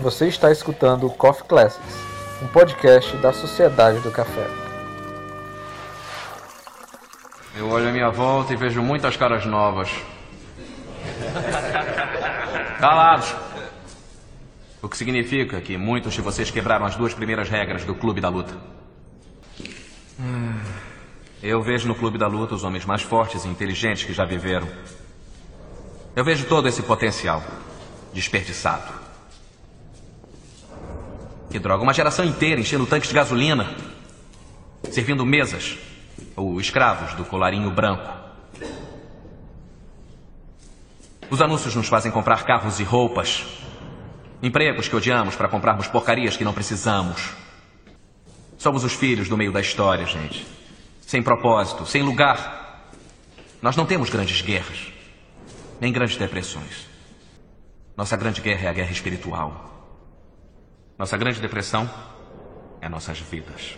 Você está escutando Coffee Classics, um podcast da Sociedade do Café. Eu olho à minha volta e vejo muitas caras novas. Calados! O que significa que muitos de vocês quebraram as duas primeiras regras do Clube da Luta. Eu vejo no Clube da Luta os homens mais fortes e inteligentes que já viveram. Eu vejo todo esse potencial desperdiçado. Que droga, uma geração inteira enchendo tanques de gasolina, servindo mesas ou escravos do colarinho branco. Os anúncios nos fazem comprar carros e roupas, empregos que odiamos para comprarmos porcarias que não precisamos. Somos os filhos do meio da história, gente. Sem propósito, sem lugar. Nós não temos grandes guerras, nem grandes depressões. Nossa grande guerra é a guerra espiritual. Nossa grande depressão é nossas vidas.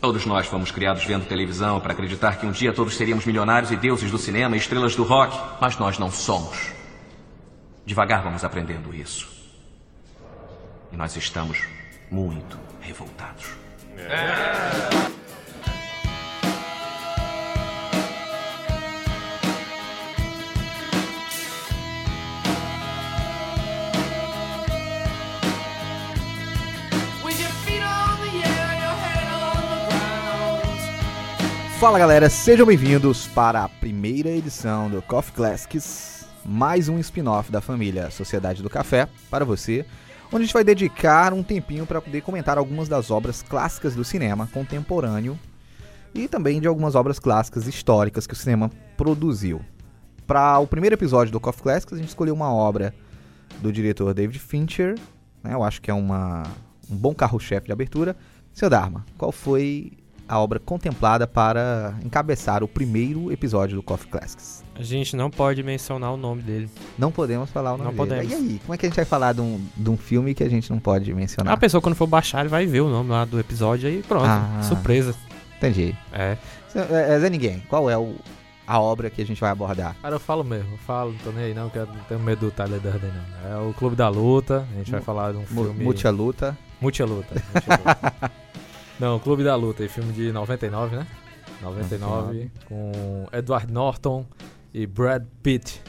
Todos nós fomos criados vendo televisão para acreditar que um dia todos seríamos milionários e deuses do cinema e estrelas do rock, mas nós não somos. Devagar vamos aprendendo isso. E nós estamos muito revoltados. With Fala galera, sejam bem-vindos para a primeira edição do Coffee Classics, mais um spin-off da família Sociedade do Café para você, onde a gente vai dedicar um tempinho para poder comentar algumas das obras clássicas do cinema contemporâneo e também de algumas obras clássicas históricas que o cinema produziu. Para o primeiro episódio do Coffee Classics, a gente escolheu uma obra do diretor David Fincher, né? Eu acho que é uma, um bom carro-chefe de abertura. Seu Dharma, qual foi a obra contemplada para encabeçar o primeiro episódio do Coffee Classics? A gente não pode mencionar o nome dele. Não podemos falar o nome Não dele. podemos. E aí, como é que a gente vai falar de um, de um filme que a gente não pode mencionar? A pessoa, quando for baixar, ele vai ver o nome lá do episódio aí pronto. Ah. Surpresa. Entendi. É. É, é, Zé Ninguém, qual é o, a obra que a gente vai abordar? Cara, eu falo mesmo, eu falo, não tô nem aí não, que eu não tenho medo do Tyler Durden não. É o Clube da Luta, a gente vai falar de um filme... Multi a Luta. Multi Luta. Luta. não, Clube da Luta, filme de 99, né? 99, com Edward Norton e Brad Pitt.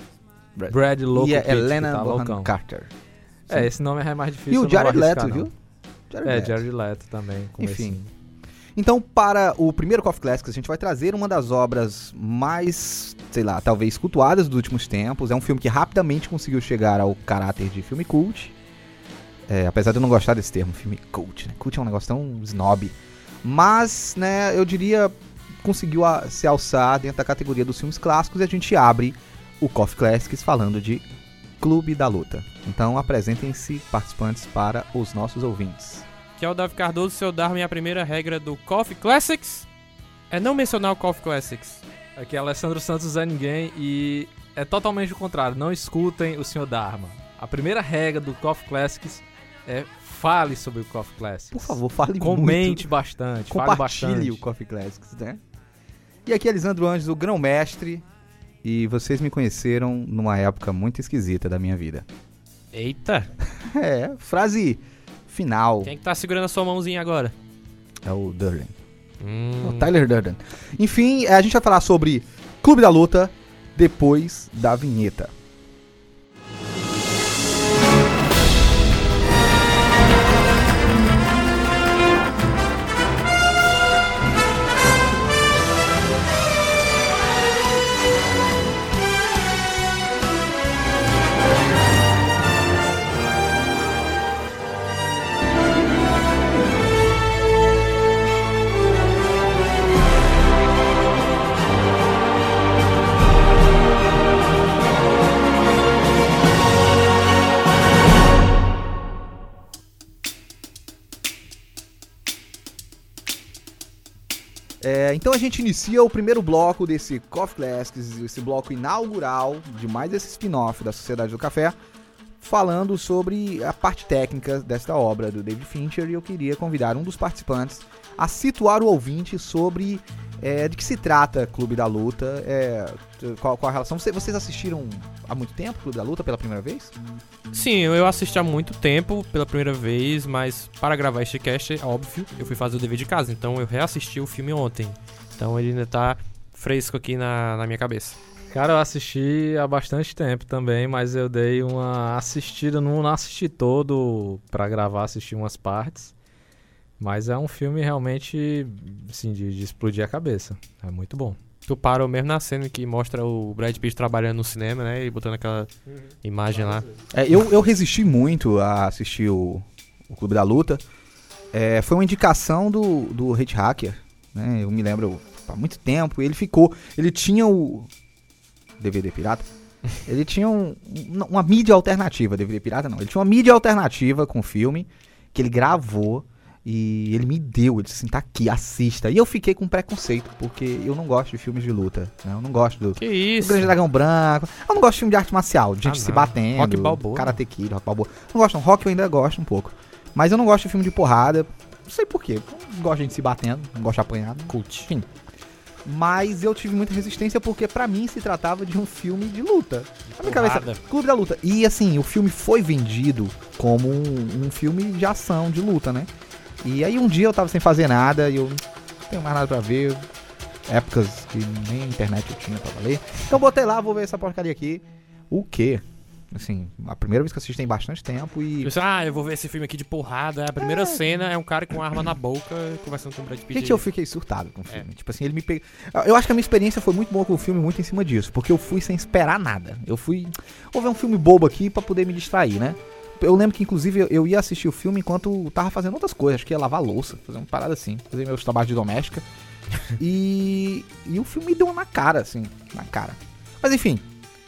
Brad- Brad, Louco e a Pitt, Helena tá Bonham. Carter. É, esse nome é mais difícil, E o Jared Leto, não. viu? Jared É, Leto. Jared Leto também, Enfim. Então, para o primeiro Coffee Classics, a gente vai trazer uma das obras mais, sei lá, talvez cultuadas dos últimos tempos. É um filme que rapidamente conseguiu chegar ao caráter de filme cult. É, apesar de eu não gostar desse termo, filme cult. Né? Cult é um negócio tão snob. Mas, né, eu diria, conseguiu a- se alçar dentro da categoria dos filmes clássicos e a gente abre o Coffee Classics falando de Clube da Luta. Então, apresentem-se participantes para os nossos ouvintes. Que é o Davi Cardoso, seu Dharma e a primeira regra do Coffee Classics é não mencionar o Coffee Classics. Aqui é Alessandro Santos Zé Ninguém e é totalmente o contrário. Não escutem o Sr. Dharma. A primeira regra do Coffee Classics é fale sobre o Coffee Classics. Por favor, fale Comente muito. bastante, Compartilhe bastante. o Coffee Classics, né? E aqui é Lisandro Anjos, o grão-mestre. E vocês me conheceram numa época muito esquisita da minha vida. Eita! É, frase final Quem é que tá segurando a sua mãozinha agora? é o Durden. Hum, O Tyler Durden. Enfim, a gente vai falar sobre Clube da Luta depois da vinheta. Gente inicia o primeiro bloco desse Coffee Classics, esse bloco inaugural de mais esse spin-off da Sociedade do Café, falando sobre a parte técnica desta obra do David Fincher e eu queria convidar um dos participantes a situar o ouvinte sobre é, de que se trata Clube da Luta, é, qual, qual a relação. Você- vocês assistiram há muito tempo, Clube da Luta, pela primeira vez? Sim, eu assisti há muito tempo pela primeira vez, mas para gravar este cast, é óbvio, eu fui fazer o dever de casa, então eu reassisti o filme ontem. Então ele ainda tá fresco aqui na, na minha cabeça. Cara, eu assisti há bastante tempo também, mas eu dei uma assistida, não, não assisti todo pra gravar, assisti umas partes. Mas é um filme realmente, assim, de, de explodir a cabeça. É muito bom. Tu parou mesmo na cena que mostra o Brad Pitt trabalhando no cinema, né? E botando aquela imagem lá. É, eu, eu resisti muito a assistir o, o Clube da Luta. É, foi uma indicação do, do Hate Hacker, né? Eu me lembro há muito tempo. Ele ficou. Ele tinha o. DVD pirata? Ele tinha um- um- uma mídia alternativa. DVD pirata não. Ele tinha uma mídia alternativa com o filme que ele gravou. E ele me deu, ele disse assim, tá aqui, assista. E eu fiquei com preconceito, porque eu não gosto de filmes de luta. Né? Eu não gosto do, Que isso? Grande Dragão Branco. Eu não gosto de filme de arte marcial, de gente Ah, se batendo. Rock Balboa. Karate Kid, Rock Balboa. Não gosto, não. Rock eu ainda gosto um pouco. Mas eu não gosto de filme de porrada. Não sei porquê. Não gosto de gente se batendo, não gosto de apanhar. Cult. Enfim. Mas eu tive muita resistência porque pra mim se tratava de um filme de luta. Na minha cabeça. Clube da Luta. E assim, o filme foi vendido como um, um filme de ação, de luta, né? E aí um dia eu tava sem fazer nada e eu não tenho mais nada pra ver. Épocas que nem internet eu tinha pra valer. Então eu botei lá, vou ver essa porcaria aqui. O quê? Assim, a primeira vez que eu assisti tem bastante tempo e. Eu disse, ah, eu vou ver esse filme aqui de porrada. A primeira cena é um cara com arma na boca conversando com o Brad Pitt. Gente, eu fiquei surtado com o filme. Tipo assim, ele me pegou. Eu acho que a minha experiência foi muito boa com o filme, muito em cima disso. Porque eu fui sem esperar nada. Eu fui. Vou ver um filme bobo aqui pra poder me distrair, né? Eu lembro que, inclusive, eu- ia assistir o filme enquanto tava fazendo outras coisas. Acho que ia lavar louça, fazer uma parada assim, fazer meus trabalhos de doméstica. e. E o filme me deu na cara, assim, na cara. Mas enfim,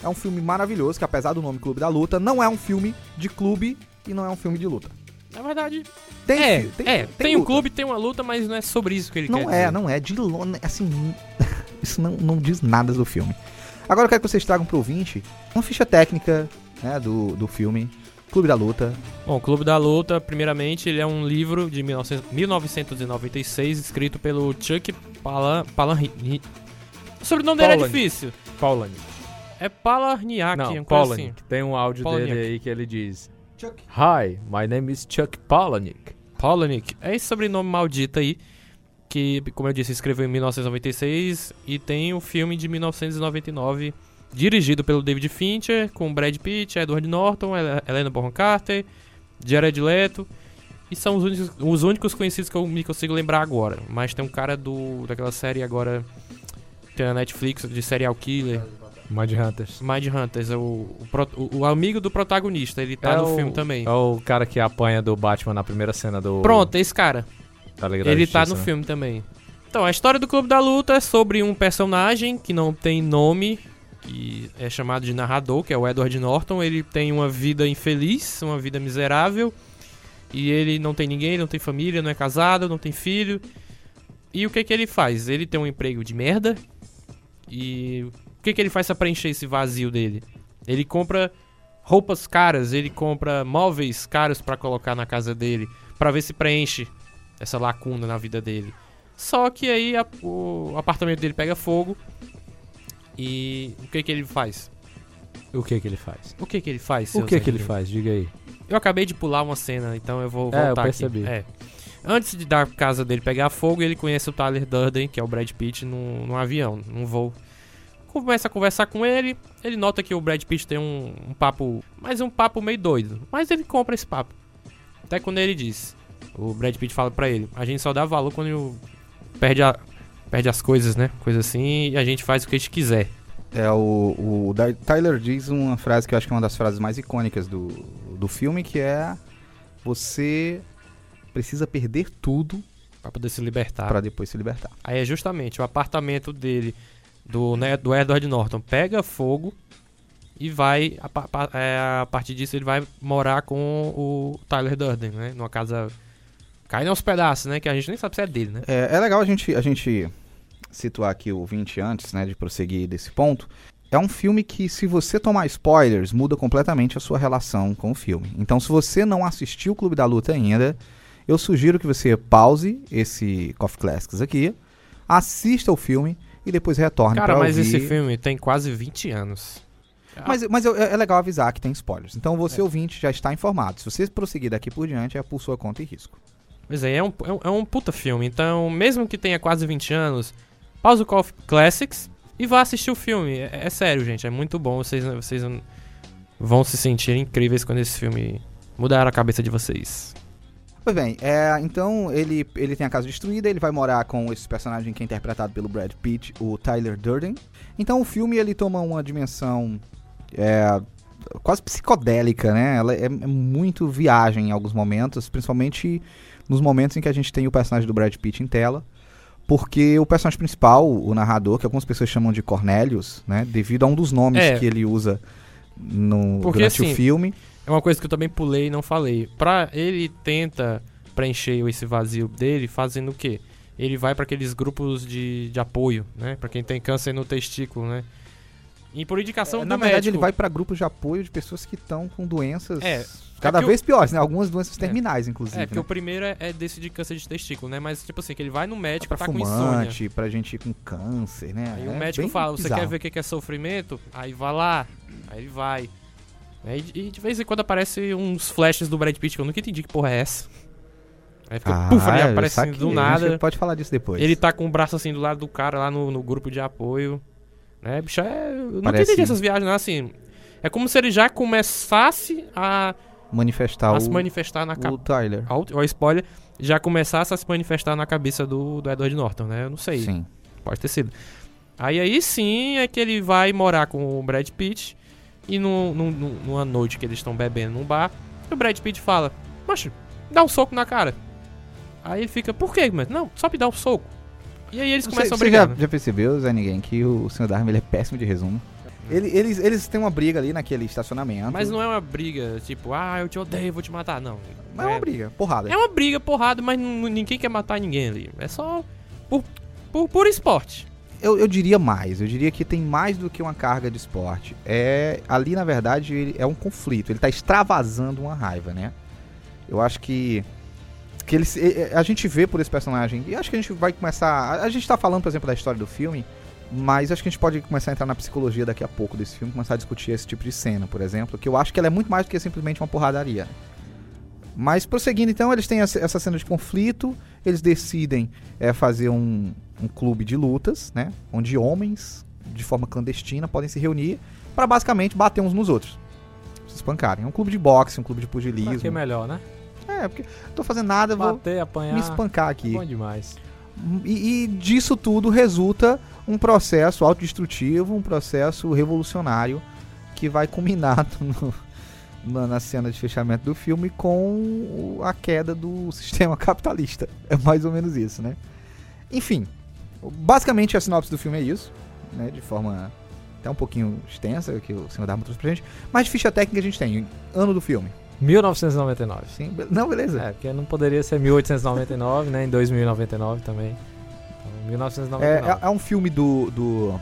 é um filme maravilhoso que, apesar do nome Clube da Luta, não é um filme de clube e não é um filme de luta. Na verdade, Tem, é, tem, é, tem, um luta. clube, tem uma luta, mas não é sobre isso que ele quer Não é, dizer. não é. De longe, assim, isso não, não diz nada do filme. Agora eu quero que vocês tragam pro ouvinte uma ficha técnica né, do, do filme Clube da Luta. Bom, o Clube da Luta, primeiramente, ele é um livro de 1900 1996, escrito pelo Chuck Palan... Palan o sobrenome dele é difícil. Paulani. É Palarniak, Não, Paulani. assim. Tem um áudio dele aí que ele diz: Hi, my name is Chuck Palahniuk. Palahniuk. É esse sobrenome maldito aí, que, como eu disse, escreveu em 1996 e tem o filme de 1999, dirigido pelo David Fincher, com Brad Pitt, Edward Norton, Hel- Helena Bonham Carter, Jared Leto. E são os únicos, os únicos conhecidos que eu me consigo lembrar agora. Mas tem um cara do daquela série agora que tem na Netflix, de serial killer, Mind Hunters. Mind Hunters, é o, o, o- o amigo do protagonista, ele tá É no filme também. É o cara que apanha do Batman na primeira cena do. Pronto, esse cara. Tá ligado? Ele tá no Justiça, né? filme também. Então, a história do Clube da Luta é sobre um personagem que não tem nome, que é chamado de narrador, que é o Edward Norton. Ele tem uma vida infeliz, uma vida miserável. E ele não tem ninguém, não tem família, não é casado, não tem filho. E o que que ele faz? Ele tem um emprego de merda. E o que que ele faz pra preencher esse vazio dele? Ele compra roupas caras, ele compra móveis caros pra colocar na casa dele, pra ver se preenche essa lacuna na vida dele. Só que aí a- o apartamento dele pega fogo e o que que ele faz? O que que ele faz? O que que ele faz? O que que ele faz? Diga aí. Eu acabei de pular uma cena, então eu vou É, eu voltar percebi. aqui. É. Antes de dar casa dele pegar fogo, ele conhece o Tyler Durden, que é o Brad Pitt, num, num avião, num voo. Começa a conversar com ele, ele nota que o Brad Pitt tem um, um papo, mas um papo meio doido. Mas ele compra esse papo. Até quando ele diz, o Brad Pitt fala pra ele, a gente só dá valor quando perde, a, perde as coisas, né? Coisa assim, e a gente faz o que a gente quiser. É, o, o Tyler diz uma frase que eu acho que é uma das frases mais icônicas do, do filme, que é você precisa perder tudo Pra poder se libertar. pra depois se libertar. Aí é justamente o apartamento dele, do, né, do Edward Norton, pega fogo e vai, a, pa- é, a partir disso, ele vai morar com o Tyler Durden, né? Numa casa. Cai aos pedaços, né? Que a gente nem sabe se é dele, né? É, é legal a gente, a gente situar aqui o 20 antes, né, de prosseguir desse ponto. É um filme que, se você tomar spoilers, muda completamente a sua relação com o filme. Então, se você não assistiu o Clube da Luta ainda, eu sugiro que você pause esse Coffee Classics aqui, assista o filme e depois retorne Cara, mas ouvir. esse filme tem quase 20 anos. Mas, mas eu- é é legal avisar que tem spoilers. Então você, É. ouvinte, já está informado. Se você prosseguir daqui por diante, é por sua conta e risco. Pois é, é um, é um- é um puta filme. Então, mesmo que tenha quase 20 anos, pausa o Call of Classics e vá assistir o filme. É, é sério, gente. É muito bom. Vocês, vocês vão se sentir incríveis quando esse filme mudar a cabeça de vocês. Pois bem, é, então ele, ele tem a casa destruída, ele vai morar com esse personagem que é interpretado pelo Brad Pitt, o Tyler Durden. Então o filme ele toma uma dimensão é, quase psicodélica, né? Ela é, é muito viagem em alguns momentos, principalmente nos momentos em que a gente tem o personagem do Brad Pitt em tela. Porque o personagem principal, o narrador, que algumas pessoas chamam de Cornelius, né? Devido a um dos nomes É. que ele usa no, Porque, durante assim, o filme. É uma coisa que eu também pulei e não falei. Pra ele tenta preencher esse vazio dele fazendo o quê? Ele vai pra aqueles grupos de, de apoio, né? Pra quem tem câncer no testículo, né? E por indicação É, do na verdade, médico. ele vai para grupos de apoio de pessoas que estão com doenças É, cada é vez piores, né? Algumas doenças terminais, inclusive. É, porque né? o primeiro é, é desse de câncer de testículo, né? Mas, tipo assim, que ele vai no médico, pra tá com insônia. fumante, pra gente com câncer, né? Aí É o médico bem fala, você bizarro. quer ver o que é sofrimento? Aí vai lá. Aí ele vai. Aí, e de vez em quando aparece uns flashes do Brad Pitt que eu nunca entendi que porra é essa. Aí fica, Ah, puf, eu aparece assim do nada. pode falar disso depois. Ele tá com o braço assim do lado do cara lá no, no grupo de apoio. Né, bicho, é... Eu nunca Parece- entendi essas viagens, não, assim... É como se ele já começasse a, manifestar a o, se manifestar na o cabeça... Tyler. Ó, o spoiler, já começasse a se manifestar na cabeça do, do Edward Norton, né? Eu não sei. Sim. Pode ter sido. Aí aí sim é que ele vai morar com o Brad Pitt. E no, no- no- numa noite que eles estão bebendo num bar, o Brad Pitt fala: Macho, dá um soco na cara. Aí ele fica: Por quê, mano? Não, só me dá um soco. E aí eles Você, começam a você brigar. já, já percebeu, Zé Ninguém, que o Sr. Darwin ele é péssimo de resumo? Ele- eles, eles têm uma briga ali naquele estacionamento. Mas não é uma briga tipo, ah, eu te odeio, vou te matar. Não. Mas é uma briga, porrada. É uma briga, porrada, mas não- ninguém quer matar ninguém ali. É só por, por, por esporte. Eu, eu diria mais, eu diria que tem mais do que uma carga de esporte. É ali na verdade é um conflito. Ele tá extravasando uma raiva, né? Eu acho que que ele, a gente vê por esse personagem e acho que a gente vai começar. A, gente tá falando, por exemplo, da história do filme, mas acho que a gente pode começar a entrar na psicologia daqui a pouco desse filme, começar a discutir esse tipo de cena, por exemplo, que eu acho que ela é muito mais do que simplesmente uma porradaria. Mas prosseguindo, então, eles têm essa cena de conflito, eles decidem é, fazer um, um clube de lutas, né? Onde homens, de forma clandestina, podem se reunir para basicamente bater uns nos outros. Se espancarem. É um clube de boxe, um clube de Pra que pugilismo. melhor, né? É, porque não tô fazendo nada, eu vou Bater, apanhar. me espancar é aqui. bom demais. E, e disso tudo resulta um processo autodestrutivo, um processo revolucionário que vai culminar no- na, na cena de fechamento do filme com a queda do sistema capitalista. É mais ou menos isso, né? Enfim, basicamente a sinopse do filme é isso, né? De forma até um pouquinho extensa, que o senhor Dharma trouxe pra gente. Mas de ficha técnica a gente tem, ano do filme. 1999. Sim, be- não, beleza. É, porque não poderia ser 1899, né? Em 2099 também. Então, É, 1999. é, é um filme do, do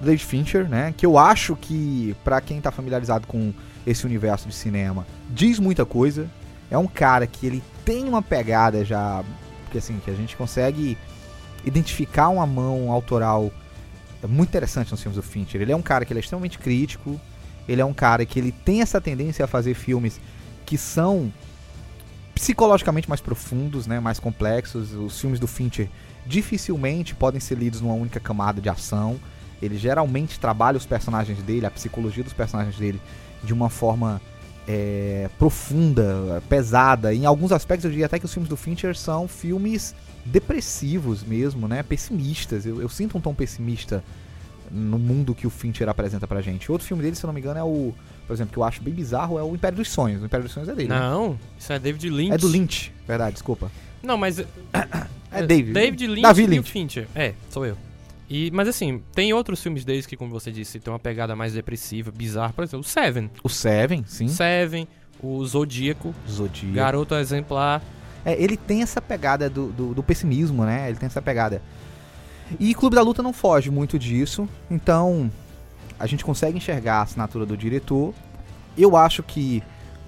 David Fincher, né? Que eu acho que, pra quem tá familiarizado com esse universo de cinema, diz muita coisa. É um cara que ele tem uma pegada já. Porque assim, que a gente consegue identificar uma mão autoral muito interessante nos filmes do Fincher. Ele é um cara que é extremamente crítico. Ele é um cara que ele tem essa tendência a fazer filmes que são psicologicamente mais profundos, né, mais complexos. Os filmes do Fincher dificilmente podem ser lidos numa única camada de ação. Ele geralmente trabalha os personagens dele, a psicologia dos personagens dele, de uma forma é, profunda, pesada. Em alguns aspectos eu diria até que os filmes do Fincher são filmes depressivos mesmo, né? Pessimistas. Eu, eu sinto um tom pessimista no mundo que o Fincher apresenta pra gente. Outro filme dele, se eu não me engano, é o, por exemplo, que eu acho bem bizarro, é o Império dos Sonhos. O Império dos Sonhos é dele. né? Não, isso é David Lynch. É do Lynch, verdade, desculpa. Não, mas. É David. David Lynch Davi e o Lynch. Fincher. É, sou eu. E, mas assim, tem outros filmes deles que, como você disse, tem uma pegada mais depressiva, bizarra. Por exemplo, o Seven. O Seven, sim. Seven, o Zodíaco, Zodíaco. Garoto Exemplar. É, ele tem essa pegada do, do, do pessimismo, né? Ele tem essa pegada. E Clube da Luta não foge muito disso. Então, a gente consegue enxergar a assinatura do diretor. Eu acho que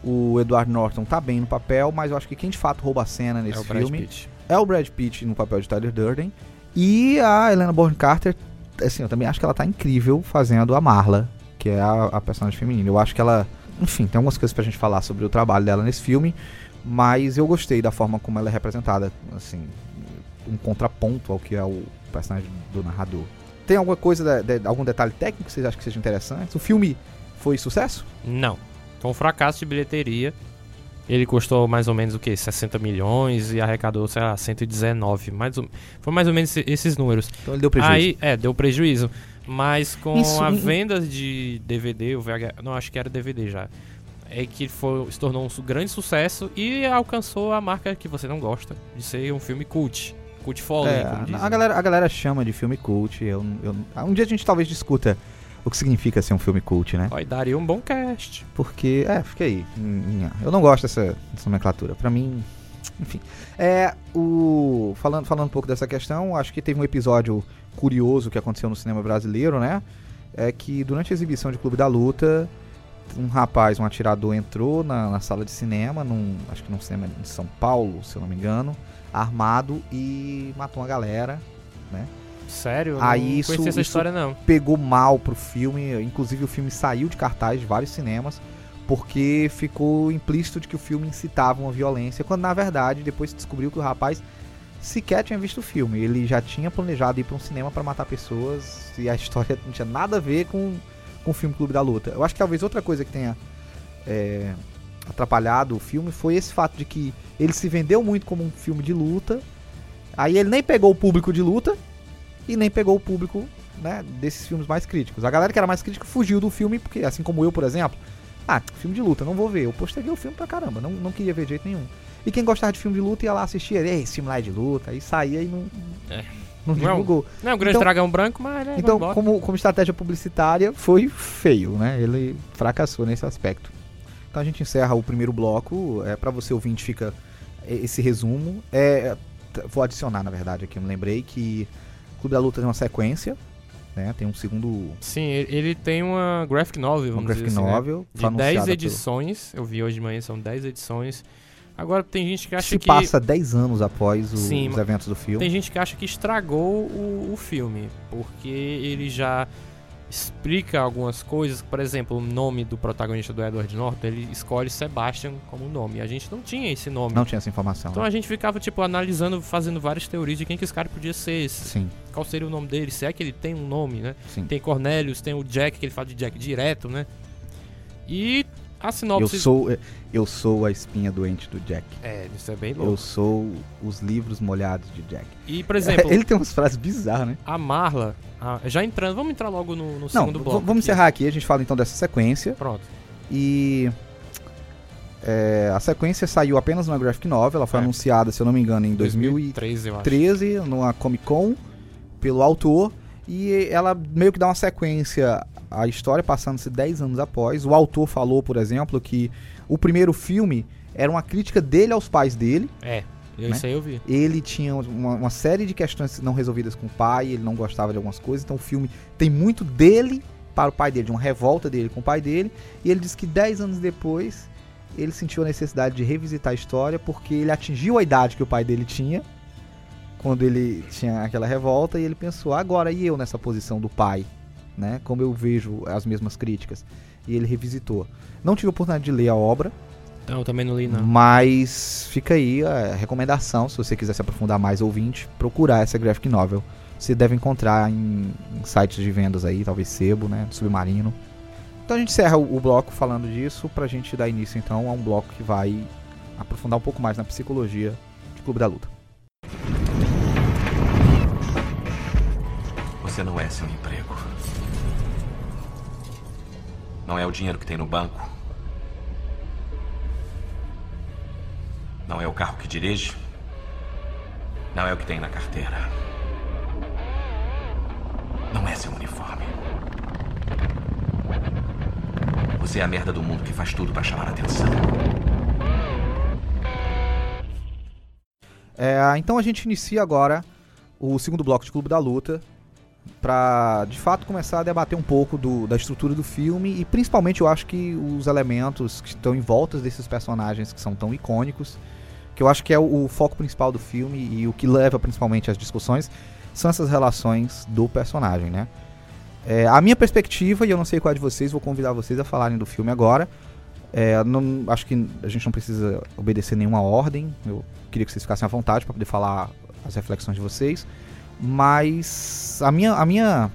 o Edward Norton tá bem no papel, mas eu acho que quem de fato rouba a cena nesse é filme é o Brad Pitt no papel de Tyler Durden. E a Helena Bonham Carter, assim, eu também acho que ela tá incrível fazendo a Marla, que é a, a personagem feminina. Eu acho que ela, enfim, tem algumas coisas pra gente falar sobre o trabalho dela nesse filme, mas eu gostei da forma como ela é representada, assim, um contraponto ao que é o personagem do narrador. Tem alguma coisa, de- de- algum detalhe técnico que vocês acham que seja interessante? O filme foi sucesso? Não. Foi um fracasso de bilheteria. Ele custou mais ou menos o quê? 60 milhões e arrecadou, sei lá, 119. Mais ou... Foi mais ou menos esse- esses números. Então ele deu prejuízo. Aí, é, deu prejuízo. Mas com Isso, a um- venda de DVD, o VH, não, acho que era DVD já. É que foi, se tornou um grande sucesso e alcançou a marca que você não gosta, de ser um filme cult. Cult following, É, a, galera, a galera chama de filme cult. Eu, eu- um dia a gente talvez discuta o que significa ser um filme cult, né? E daria um bom cast. Porque, é, fica aí. Eu não gosto dessa, dessa nomenclatura. Pra mim, enfim. É, o falando, falando um pouco dessa questão, acho que teve um episódio curioso que aconteceu no cinema brasileiro, né? É que durante a exibição de Clube da Luta, um rapaz, um atirador, entrou na, na sala de cinema, num, acho que num cinema de São Paulo, se eu não me engano, armado e matou uma galera. Sério? Aí não isso- essa isso- história, não. pegou mal pro filme, inclusive o filme saiu de cartaz de vários cinemas, porque ficou implícito de que o filme incitava uma violência, quando na verdade depois se descobriu que o rapaz sequer tinha visto o filme, ele já tinha planejado ir para um cinema para matar pessoas e a história não tinha nada a ver com, com o filme Clube da Luta. Eu acho que talvez outra coisa que tenha é, atrapalhado o filme foi esse fato de que ele se vendeu muito como um filme de luta, aí ele nem pegou o público de luta e nem pegou o público né, desses filmes mais críticos. A galera que era mais crítica fugiu do filme, porque, assim como eu, por exemplo, ah, filme de luta, não vou ver. Eu posterguei o filme pra caramba, não, não queria ver de jeito nenhum. E quem gostava de filme de luta ia lá assistir, ei, esse filme lá é de luta, aí saía e não, É. não Não é divulgou. Não é um grande Então- dragão branco, mas né, Então, como, como estratégia publicitária, foi feio, né? Ele fracassou nesse aspecto. Então a gente encerra o primeiro bloco. É, para você ouvinte, fica esse resumo. É, vou adicionar, na verdade, aqui. Eu me lembrei que Clube da Luta tem uma sequência, né? Tem um segundo Sim, ele tem uma graphic novel, vamos graphic dizer assim, né? novel. De foi 10 anunciada pelo- edições, eu vi hoje de manhã, são 10 edições. Agora tem gente que acha Se que. passa 10 anos após o- Sim, os eventos do filme. Tem gente que acha que estragou o, o filme, porque ele já explica algumas coisas. Por exemplo, o nome do protagonista do Edward Norton, ele escolhe Sebastian como nome. A gente não tinha esse nome. Não tinha essa informação. Então né? a gente ficava, tipo, analisando, fazendo várias teorias de quem que esse cara podia ser, se- Sim, qual seria o nome dele, se é que ele tem um nome, né? sim. Tem Cornelius, tem o Jack, que ele fala de Jack direto, né? E a Eu sinopse... sou, eu sou a espinha doente do Jack. É, isso é bem Eu louco. sou os livros molhados de Jack. E, por exemplo, Ele tem umas frases bizarras, né? a Marla, a- já entrando, vamos entrar logo no, no Não, segundo bloco. vamos aqui. encerrar aqui. A gente fala então dessa sequência. Pronto. E. é, a sequência saiu apenas numa graphic novel. Ela foi É. anunciada, se eu não me engano, em 2013, eu acho. 2013, numa Comic Con, pelo autor. E ela meio que dá uma sequência à história, passando-se 10 anos após. O autor falou, por exemplo, que o primeiro filme era uma crítica dele aos pais dele. É, eu- Né? isso aí eu vi. Ele tinha uma, uma série de questões não resolvidas com o pai, ele não gostava de algumas coisas, então o filme tem muito dele para o pai dele, de uma revolta dele com o pai dele, e ele diz que 10 anos depois ele sentiu a necessidade de revisitar a história porque ele atingiu a idade que o pai dele tinha quando ele tinha aquela revolta e ele pensou, agora e eu nessa posição do pai, né? Como eu vejo as mesmas críticas. E ele revisitou. Não tive a oportunidade de ler a obra, Não, eu também não li, não. mas fica aí a recomendação, se você quiser se aprofundar mais ouvinte, procurar essa graphic novel. Você deve encontrar em, em sites de vendas aí, talvez Sebo, né, Submarino. Então a gente encerra o, o bloco falando disso pra gente dar início então a um bloco que vai aprofundar um pouco mais na psicologia de Clube da Luta. Você não é seu emprego. Não é o dinheiro que tem no banco. Não é o carro que dirige. Não é o que tem na carteira. Não é seu uniforme. Você é a merda do mundo que faz tudo pra chamar a atenção. É, então a gente inicia agora o segundo bloco de Clube da Luta pra de fato começar a debater um pouco do- da estrutura do filme e principalmente eu acho que os elementos que estão em volta desses personagens que são tão icônicos, que eu acho que é o, o foco principal do filme e o que leva principalmente às discussões são essas relações do personagem, né? É, a minha perspectiva, e eu não sei qual é de vocês, vou convidar vocês a falarem do filme agora. É, não- acho que a gente não precisa obedecer nenhuma ordem. Eu queria que vocês ficassem à vontade para poder falar as reflexões de vocês. Mas a minha, a minha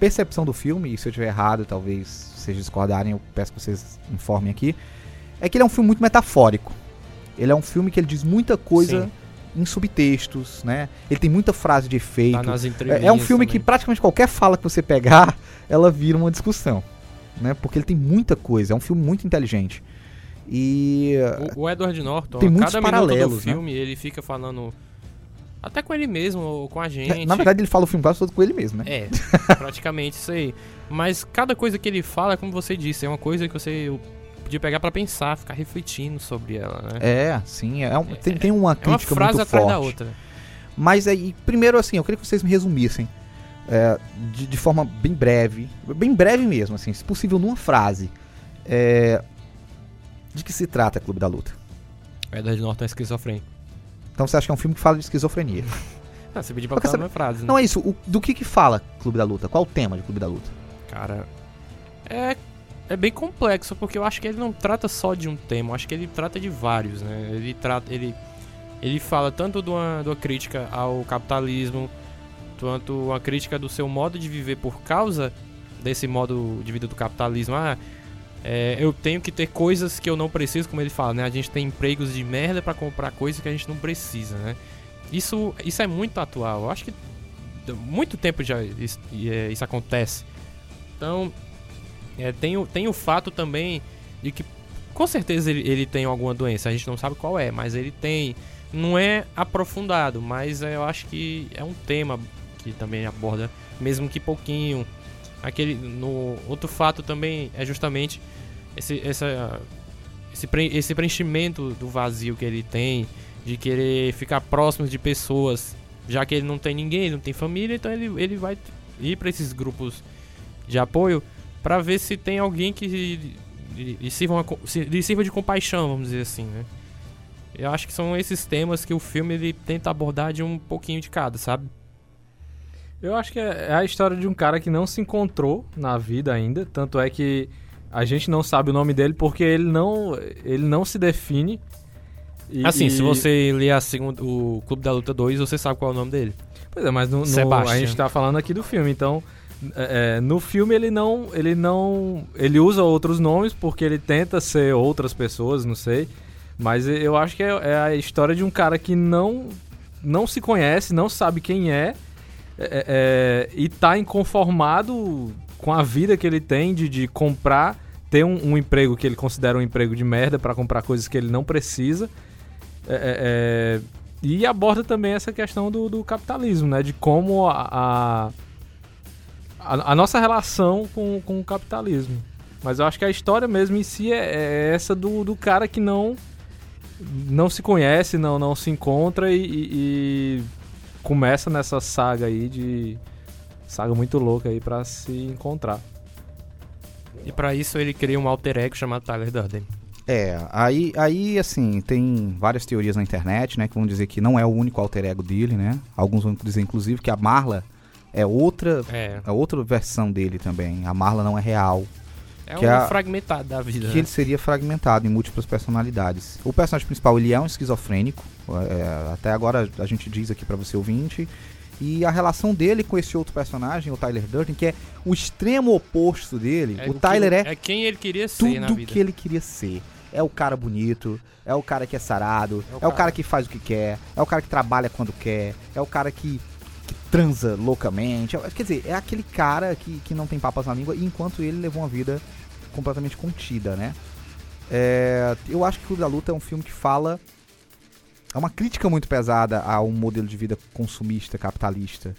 percepção do filme, e se eu estiver errado, talvez vocês discordarem, eu peço que vocês informem aqui, é que ele é um filme muito metafórico. Ele é um filme que ele diz muita coisa Sim. em subtextos, né? Ele tem muita frase de efeito. Tá É, é um filme que também. praticamente qualquer fala que você pegar, ela vira uma discussão, né? Porque ele tem muita coisa, é um filme muito inteligente. E O, o Edward Norton, Tem muitos cada minuto paralelos, do né? filme, ele fica falando. Até com ele mesmo, ou com a gente. na verdade ele fala o filme quase todo com ele mesmo, né? É, praticamente isso aí. Mas cada coisa que ele fala, é como você disse, é uma coisa que você podia pegar pra pensar, ficar refletindo sobre ela, né? É, sim, é um- tem, tem uma É uma crítica frase muito atrás forte. da outra. Mas aí, primeiro assim, eu queria que vocês me resumissem é, de, de forma bem breve, bem breve mesmo, assim, se possível numa frase. É, de que se trata Clube da Luta? Edward Norton é esquizofrênico. Então você acha que é um filme que fala de esquizofrenia? Ah, você pediu pra falar uma frase, né? Não é isso, o- do que que fala Clube da Luta? Qual o tema de Clube da Luta? Cara, é, é bem complexo, porque eu acho que ele não trata só de um tema, eu acho que ele trata de vários, né? Ele trata, ele, ele fala tanto de uma, de uma crítica ao capitalismo, quanto uma crítica do seu modo de viver por causa desse modo de vida do capitalismo. Ah, é, eu tenho que ter coisas que eu não preciso, como ele fala, né? A gente tem empregos de merda pra comprar coisas que a gente não precisa, né? Isso, isso é muito atual. Eu acho que muito tempo já isso, é, isso acontece. Então, é, tem, o, tem o fato também de que com certeza ele, ele tem alguma doença, a gente não sabe qual é, mas ele tem. Não é aprofundado, mas é, eu acho que é um tema que também aborda, mesmo que pouquinho. Aquele, no, outro fato também é justamente esse, essa, esse, pre- esse preenchimento do vazio que ele tem, de querer ficar próximo de pessoas, já que ele não tem ninguém, não tem família, então ele, ele vai ir para esses grupos de apoio para ver se tem alguém que lhe, sirva, sirva de compaixão, vamos dizer assim, né? Eu acho que são esses temas que o filme ele tenta abordar de um pouquinho de cada, sabe? Eu acho que é é a história de um cara que não se encontrou na vida ainda, tanto é que a gente não sabe o nome dele porque ele não, ele não se define. E- assim, e- se você ler a segunda, o Clube da Luta 2, você sabe qual é o nome dele. Pois é, mas no, no- a gente tá falando aqui do filme, então é, é, no filme ele não, ele não, ele usa outros nomes porque ele tenta ser outras pessoas, não sei, mas eu acho que é, é a história de um cara que não, não se conhece, não sabe quem é, é, é, e tá inconformado com a vida que ele tem de, de comprar, ter um, um emprego que ele considera um emprego de merda pra comprar coisas que ele não precisa. É, é, é, e aborda também essa questão do, do capitalismo, né? De como a, a, a- nossa relação com, com o capitalismo. Mas eu acho que a história mesmo em si é, é essa do, do cara que não não se conhece, não, não se encontra e- e começa nessa saga aí de. Saga muito louca aí pra se encontrar. E pra isso ele cria um alter ego chamado Tyler Durden. É, aí, aí assim, tem várias teorias na internet, né, que vão dizer que não é o único alter ego dele, né? Alguns vão dizer, inclusive, que a Marla é outra, É, é outra versão dele também. A Marla não é real. É Que um é fragmentado da vida. que né? ele seria fragmentado em múltiplas personalidades. O personagem principal, ele é um esquizofrênico. é, até agora a gente diz aqui pra você ouvinte. E a relação dele com esse outro personagem, o Tyler Durden, que é o extremo oposto dele. É o que- tá, Tyler é É quem ele queria ser na tudo vida. que ele queria ser. É o cara bonito, é o cara que é sarado, É o é o cara- que faz o que quer, é o cara que trabalha quando quer, é o cara que, que transa loucamente. Quer dizer, é aquele cara que, que não tem papas na língua, enquanto ele levou uma vida completamente contida, né? É, eu acho que o Clube da Luta é um filme que fala. É uma crítica muito pesada a um modelo de vida consumista, capitalista.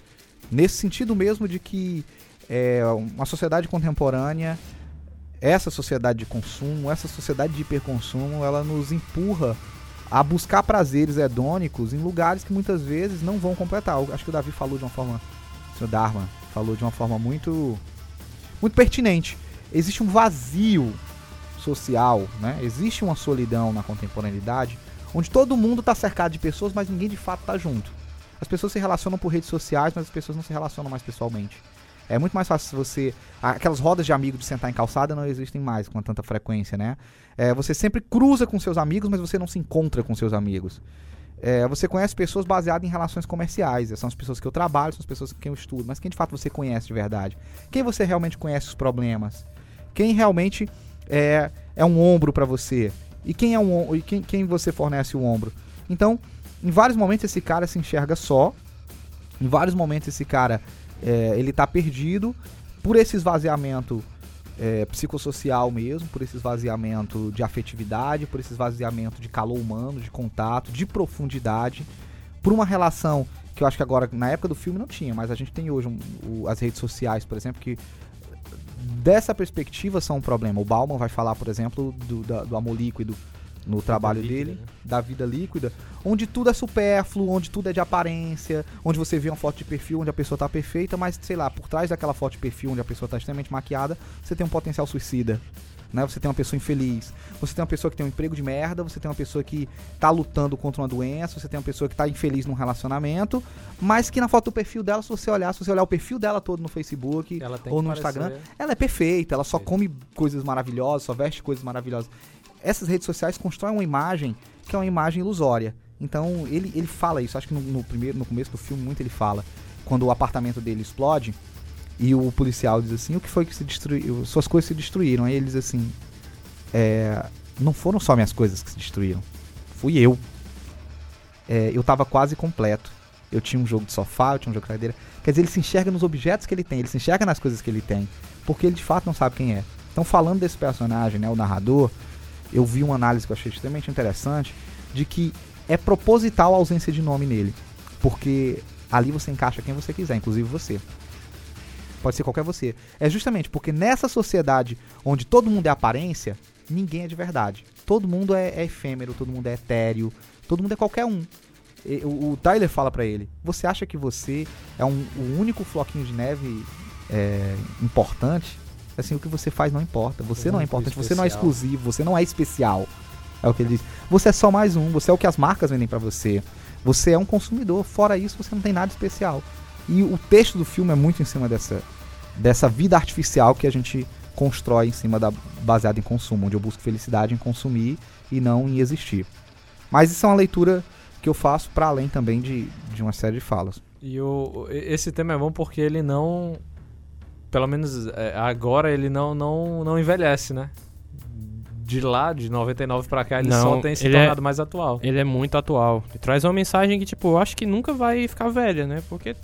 Nesse sentido mesmo de que é, uma sociedade contemporânea, essa sociedade de consumo, essa sociedade de hiperconsumo, ela nos empurra a buscar prazeres hedônicos em lugares que muitas vezes não vão completar. Eu Acho que o Davi falou de uma forma, o Sr. Dharma falou de uma forma muito, muito pertinente. Existe um vazio social, né? Existe uma solidão na contemporaneidade, onde todo mundo está cercado de pessoas, mas ninguém de fato está junto. As pessoas se relacionam por redes sociais, mas as pessoas não se relacionam mais pessoalmente. É muito mais fácil você. Aquelas rodas de amigos de sentar em calçada não existem mais com tanta frequência, né? É, você sempre cruza com seus amigos, mas você não se encontra com seus amigos. É, você conhece pessoas baseadas em relações comerciais. São as pessoas que eu trabalho, são as pessoas com quem eu estudo. Mas quem de fato você conhece de verdade? Quem você realmente conhece os problemas? Quem realmente é, é um ombro pra você? E quem é um e quem, quem você fornece o ombro? Então, em vários momentos esse cara se enxerga só. Em vários momentos esse cara é, ele tá perdido por esse esvaziamento é, psicossocial mesmo, por esse esvaziamento de afetividade, por esse esvaziamento de calor humano, de contato, de profundidade, por uma relação que eu acho que agora, na época do filme, não tinha, mas a gente tem hoje um- o- as redes sociais, por exemplo, que dessa perspectiva são um problema. O Bauman vai falar, por exemplo, do, da- do amor líquido no trabalho dele, né? da vida líquida, onde tudo é supérfluo, onde tudo é de aparência, onde você vê uma foto de perfil onde a pessoa tá perfeita, mas sei lá, por trás daquela foto de perfil onde a pessoa tá extremamente maquiada, você tem um potencial suicida. Né? Você tem uma pessoa infeliz, você tem uma pessoa que tem um emprego de merda, você tem uma pessoa que tá lutando contra uma doença, você tem uma pessoa que tá infeliz num relacionamento, mas que na foto do perfil dela, se você olhar, se você olhar o perfil dela todo no Facebook ou no parecer- Instagram, ela é perfeita, ela só come coisas maravilhosas, só veste coisas maravilhosas. Essas redes sociais constroem uma imagem que é uma imagem ilusória. Então ele, ele fala isso, acho que no, no primeiro, no começo do filme muito ele fala. Quando o apartamento dele explode e o policial diz assim, o que foi que se destruiu? Suas coisas se destruíram. Aí ele diz assim, é, não foram só minhas coisas que se destruíram, fui eu. É, eu tava quase completo. Eu tinha um jogo de sofá, eu tinha um jogo de cadeira. Quer dizer, ele se enxerga nos objetos que ele tem, ele se enxerga nas coisas que ele tem, porque ele de fato não sabe quem é. Então, falando desse personagem, né, o narrador, eu vi uma análise que eu achei extremamente interessante de que é proposital a ausência de nome nele, porque ali você encaixa quem você quiser, inclusive você. Pode ser qualquer você. É justamente porque nessa sociedade onde todo mundo é aparência, ninguém é de verdade. Todo mundo é, é efêmero, todo mundo é etéreo, todo mundo é qualquer um. E- O, o Tyler fala pra ele: Você acha que você é um, o único floquinho de neve é, importante? Assim, o que você faz não importa. Você não é Único, importante, você não é exclusivo, você não é especial. É o que ele diz. Você é só mais um, você é o que as marcas vendem pra você. Você é um consumidor. Fora isso, você não tem nada especial. E o texto do filme é muito em cima dessa, dessa vida artificial que a gente constrói em cima da baseada em consumo, onde eu busco felicidade em consumir e não em existir. Mas isso é uma leitura que eu faço para além também de, de uma série de falas. E o, e- esse tema é bom porque ele não. Pelo menos é, agora ele não, não, não envelhece, né? De lá, de 99 pra cá, ele Não, só tem se é- tornado mais atual. Ele é muito atual. E traz uma mensagem que, tipo, eu acho que nunca vai ficar velha, né? Porque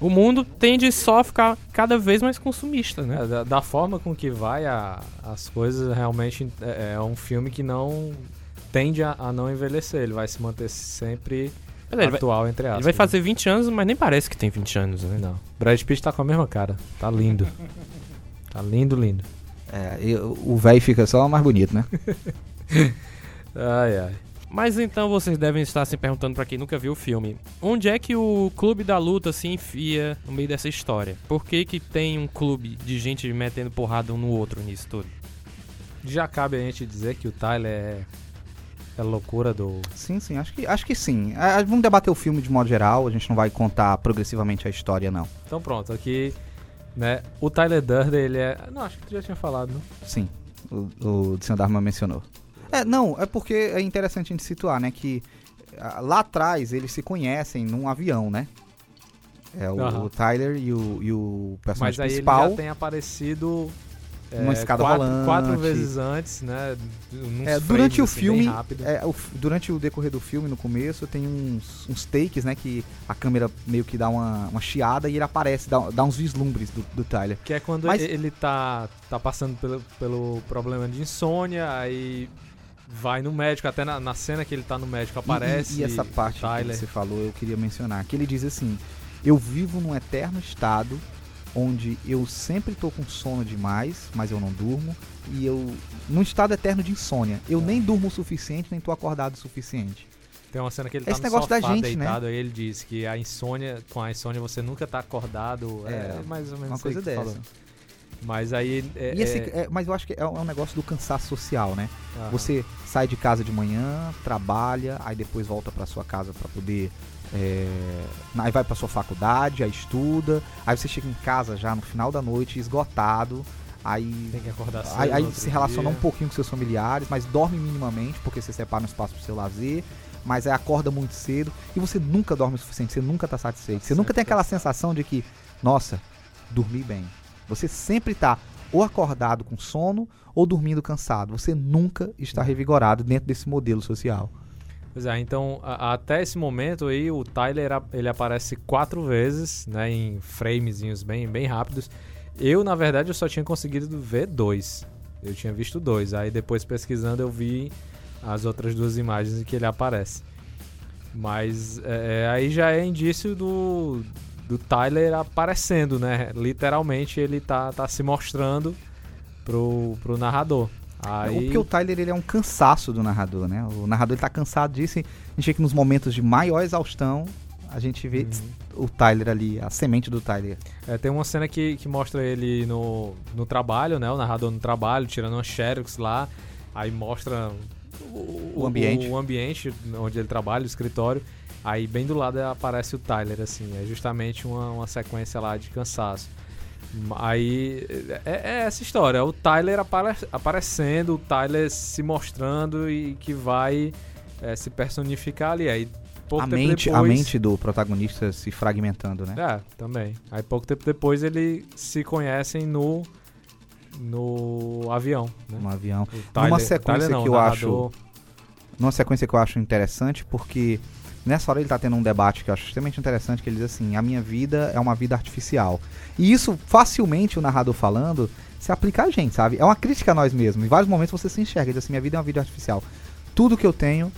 o mundo tende só a ficar cada vez mais consumista, né? É, da, da forma com que vai a- as coisas, realmente é, é um filme que não tende a, a não envelhecer. Ele vai se manter sempre Ele, vai, atual, entre aspas. ele vai fazer 20 anos, mas nem parece que tem 20 anos, né? Não. Brad Pitt tá com a mesma cara. Tá lindo. tá lindo, lindo. É, e o velho fica só mais bonito, né? Ai, ai. Mas então vocês devem estar se perguntando pra quem nunca viu o filme, onde é que o clube da luta se enfia no meio dessa história? Por que que tem um clube de gente metendo porrada um no outro nisso tudo? Já cabe a gente dizer que o Tyler é, é loucura do. Sim, sim, acho que, acho que sim. Vamos debater o filme de modo geral, a gente não vai contar progressivamente a história, não. Então pronto, aqui, né? O Tyler Durden, ele é. Não, acho que tu já tinha falado, né? Sim, o, o Dharma mencionou. É, não, é porque é interessante a gente situar, né, que lá atrás eles se conhecem num avião, né? É o, Aham. o Tyler e o, e o personagem Mas aí principal. ele já tem aparecido. Numa escada quatro, rolante. quatro vezes antes, né? É, durante o assim, filme, é, o durante o decorrer do filme, no começo, tem uns, uns takes, né, que a câmera meio que dá uma, uma chiada e ele aparece, dá, dá uns vislumbres do, do Tyler. Que é quando Mas- ele tá, tá passando pelo, pelo problema de insônia, aí vai no médico, até na, na cena que ele tá no médico aparece. E, e essa parte o que Tyler. você falou, eu queria mencionar. Que ele diz assim: Eu vivo num eterno estado onde eu sempre tô com sono demais, mas eu não durmo. E eu. num estado eterno de insônia. Eu É. nem durmo o suficiente, nem tô acordado o suficiente. Tem uma cena que ele tá Esse negócio da sofá gente, né? deitado, aí ele diz que a insônia, com a insônia você nunca tá acordado. É, É, mais ou menos Uma coisa tu dessa. falou. Mas aí. É, esse- é- é, mas eu acho que é um é um negócio do cansaço social, né? aham. Você sai de casa de manhã, trabalha, aí depois volta pra sua casa pra poder. É, aí vai pra sua faculdade, aí estuda, aí você chega em casa já no final da noite, esgotado, aí. Tem que acordar cedo. Aí, aí se relaciona dia. um pouquinho com seus familiares, mas dorme minimamente, porque você separa um espaço pro seu lazer, mas aí acorda muito cedo e você nunca dorme o suficiente, você nunca tá satisfeito. Você nunca tem aquela sensação de que, nossa, dormi bem. Você sempre tá ou acordado com sono ou dormindo cansado. Você nunca está revigorado dentro desse modelo social. Pois é, então a- até esse momento aí o Tyler ele aparece quatro vezes, né, em framezinhos bem, bem rápidos. Eu, na verdade, eu só tinha conseguido ver dois. Eu tinha visto dois. Aí depois pesquisando eu vi as outras duas imagens em que ele aparece. Mas é, aí já é indício do, do Tyler aparecendo, né? Literalmente ele tá, tá se mostrando pro, pro narrador. Aí, Porque o Tyler ele é um cansaço do narrador, né? O narrador ele tá cansado disso e a gente vê que nos momentos de maior exaustão a gente vê Uhum. o Tyler ali, a semente do Tyler. É, tem uma cena que, que mostra ele no, no trabalho, né? O narrador no trabalho, tirando uma xerox lá. Aí mostra o, O ambiente. O, ambiente onde ele trabalha, o escritório. Aí bem do lado aparece o Tyler, assim. É justamente uma, uma sequência lá de cansaço. Aí é, é essa história. é O Tyler apare- aparecendo, o Tyler se mostrando e que vai é, se personificar ali. Aí pouco a tempo mente, a depois, mente do protagonista se fragmentando, né? é, também. Aí pouco tempo depois eles se conhecem no no avião, né? No avião. Tyler- sequência Tyler não, que eu narrador. Numa sequência que eu acho interessante, porque nessa hora ele tá tendo um debate que eu acho extremamente interessante, que ele diz assim, a minha vida é uma vida artificial. E isso, facilmente, o narrador falando, se aplica a gente, sabe? É uma crítica a nós mesmos. Em vários momentos você se enxerga, diz assim, minha vida é uma vida artificial. Tudo que eu tenho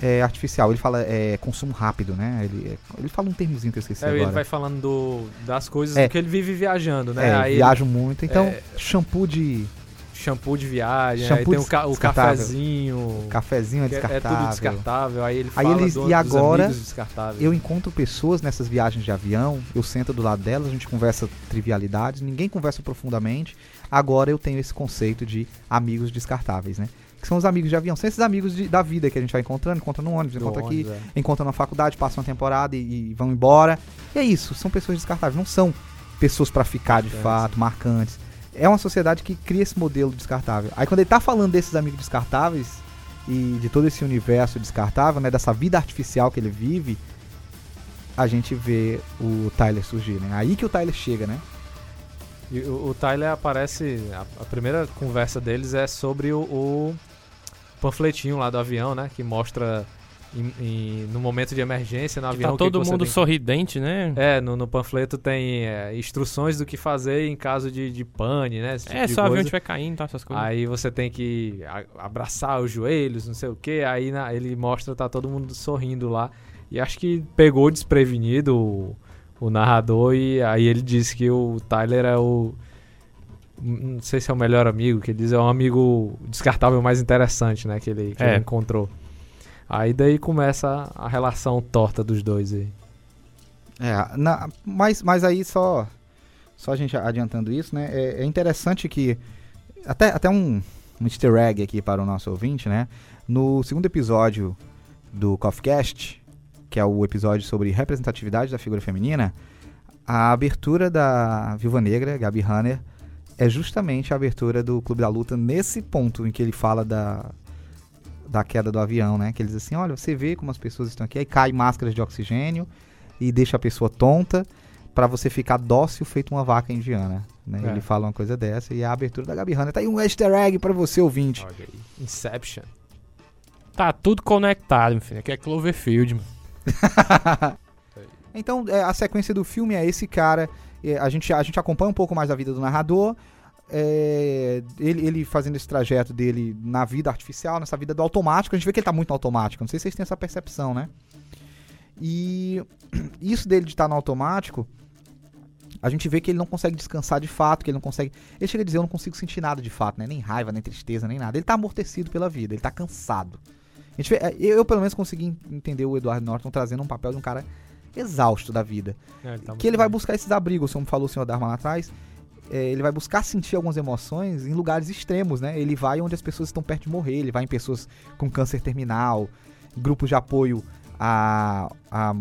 é artificial. Ele fala é, consumo rápido, né? Ele, ele fala um termozinho que eu esqueci É, agora. ele vai falando do- das coisas É. que ele vive viajando, né? É, aí ele- viajo muito. Então, é- shampoo de shampoo de viagem, aí Shampoo tem o, ca- o descartável. cafezinho, cafezinho é que é- é descartável. tudo descartável. Aí ele Aí fala eles- do, e agora. Eu encontro pessoas nessas viagens de avião, eu sento do lado delas, a gente conversa trivialidades, ninguém conversa profundamente. Agora eu tenho esse conceito de amigos descartáveis, né? Que são os amigos de avião, são esses amigos de- da vida que a gente vai encontrando, encontra no ônibus, encontra aqui, é. encontra na faculdade, passa uma temporada e, e vão embora. E é isso, são pessoas descartáveis, não são pessoas pra ficar de fato, marcantes. É uma sociedade que cria esse modelo descartável. Aí quando ele tá falando desses amigos descartáveis e de todo esse universo descartável, né, dessa vida artificial que ele vive, a gente vê o Tyler surgir, né? Aí que o Tyler chega, né? E o, Tyler aparece. A, a primeira conversa deles é sobre o, o panfletinho lá do avião, né? Que mostra em- em- no momento de emergência no Que avião. tá todo que mundo tem sorridente, né? É, no, no panfleto tem é, instruções do que fazer em caso de, de pane, né? tipo É, só o avião estiver caindo, tá, essas coisas. Aí você tem que abraçar os joelhos, não sei o que. Aí na- ele mostra, tá todo mundo sorrindo lá. E acho que pegou desprevenido o, o narrador. E aí ele disse que o Tyler é o. Não sei se é o melhor amigo, que ele diz é um amigo descartável mais interessante, né? Que ele, que É. ele encontrou. Aí daí começa a relação torta dos dois aí. É, na- mas, mas aí só, só a gente adiantando isso, né? É, é interessante que até, até um, um easter egg aqui para o nosso ouvinte, né? No segundo episódio do CoffeeCast, que é o episódio sobre representatividade da figura feminina, a abertura da Viúva Negra, Gabi Hanner, é justamente a abertura do Clube da Luta nesse ponto em que ele fala da, da queda do avião, né? Que ele diz assim, olha, você vê como as pessoas estão aqui, aí cai máscaras de oxigênio e deixa a pessoa tonta pra você ficar dócil feito uma vaca indiana. Né? É. Ele fala uma coisa dessa e a abertura da Gabi Hanna. Tá aí um easter egg pra você, ouvinte. Aí. Inception. Tá tudo conectado, meu filho. Aqui é Cloverfield, mano. Então, é, a sequência do filme é esse cara. é, a, gente, a gente acompanha um pouco mais a vida do narrador. É, ele, ele fazendo esse trajeto dele na vida artificial, nessa vida do automático. A gente vê que ele tá muito no automático. Não sei se vocês têm essa percepção, né? E isso dele de estar no automático, a gente vê que ele não consegue descansar de fato, que ele não consegue. Ele chega a dizer: Eu não consigo sentir nada de fato, né? Nem raiva, nem tristeza, nem nada. Ele tá amortecido pela vida, ele tá cansado. A gente vê- é, eu, pelo menos, consegui entender o Edward Norton trazendo um papel de um cara exausto da vida. É, ele tá que ele vai buscar esses abrigos, como falou o senhor Dharma lá atrás. É, ele vai buscar sentir algumas emoções em lugares extremos, né? Ele vai onde as pessoas estão perto de morrer, ele vai em pessoas com câncer terminal, grupos de apoio a, a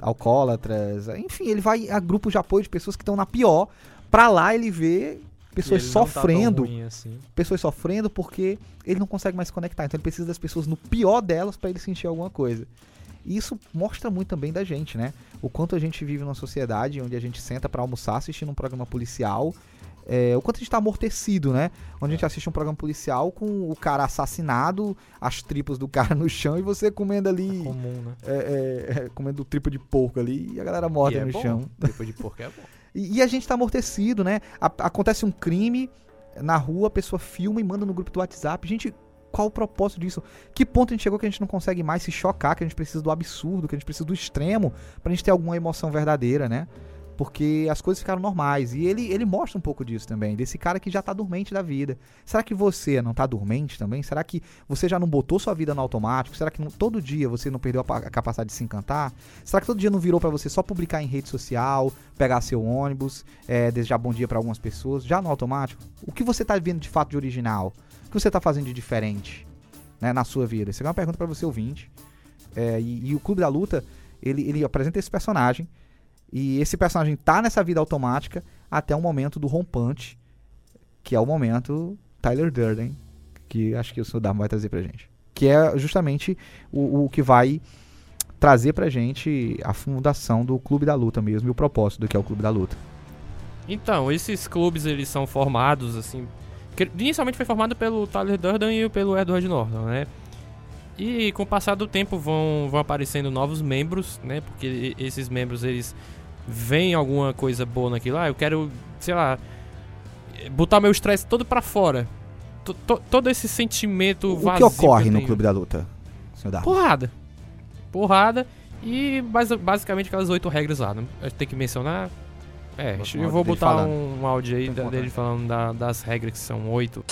alcoólatras, enfim, ele vai a grupos de apoio de pessoas que estão na pior. Pra lá ele vê pessoas ele tá sofrendo, ruim assim. pessoas sofrendo porque ele não consegue mais se conectar. Então ele precisa das pessoas no pior delas pra ele sentir alguma coisa. E isso mostra muito também da gente, né? O quanto a gente vive numa sociedade onde a gente senta pra almoçar assistindo um programa policial. é, o quanto a gente tá amortecido, né? Onde a gente assiste um programa policial com o cara assassinado, as tripas do cara no chão e você comendo ali. Comum, né? é, é, é, comendo tripa de porco ali e a galera morta é no bom. chão. Depois de porco é bom. E, e a gente tá amortecido, né? A- acontece um crime na rua, a pessoa filma e manda no grupo do WhatsApp. Gente, qual o propósito disso? Que ponto a gente chegou que a gente não consegue mais se chocar, que a gente precisa do absurdo, que a gente precisa do extremo pra gente ter alguma emoção verdadeira, né? Porque as coisas ficaram normais. E ele, ele mostra um pouco disso também, desse cara que já tá dormente da vida. Será que você não tá dormente também? Será que você já não botou sua vida no automático? Será que não- todo dia você não perdeu a, a capacidade de se encantar? Será que todo dia não virou pra você só publicar em rede social, pegar seu ônibus, é, desejar bom dia pra algumas pessoas, já no automático? O que você tá vendo de fato de original? Que você tá fazendo de diferente né, na sua vida? Isso é uma pergunta pra você ouvinte. É, e, e o Clube da Luta, ele, ele apresenta esse personagem. E esse personagem tá nessa vida automática até o momento do rompante, que é o momento Tyler Durden, que acho que o Sr. Vai trazer pra gente. Que é justamente o, o que vai trazer pra gente a fundação do Clube da Luta mesmo e o propósito do que é o Clube da Luta. Então, esses clubes eles são formados assim. Que Inicialmente foi formado pelo Tyler Durden e pelo Edward Norton, né? E com o passar do tempo vão, vão aparecendo novos membros, né? Porque esses membros eles veem alguma coisa boa naquilo. Ah, eu quero, sei lá, botar meu estresse todo pra fora. To- to- todo esse sentimento O vazio. que ocorre eu no. Clube da Luta? Porrada. Porrada. E basi- basicamente aquelas oito regras lá. Né? A gente Tem que mencionar. É, eu vou botar um, um áudio aí da- dele falando da- das regras que são oito.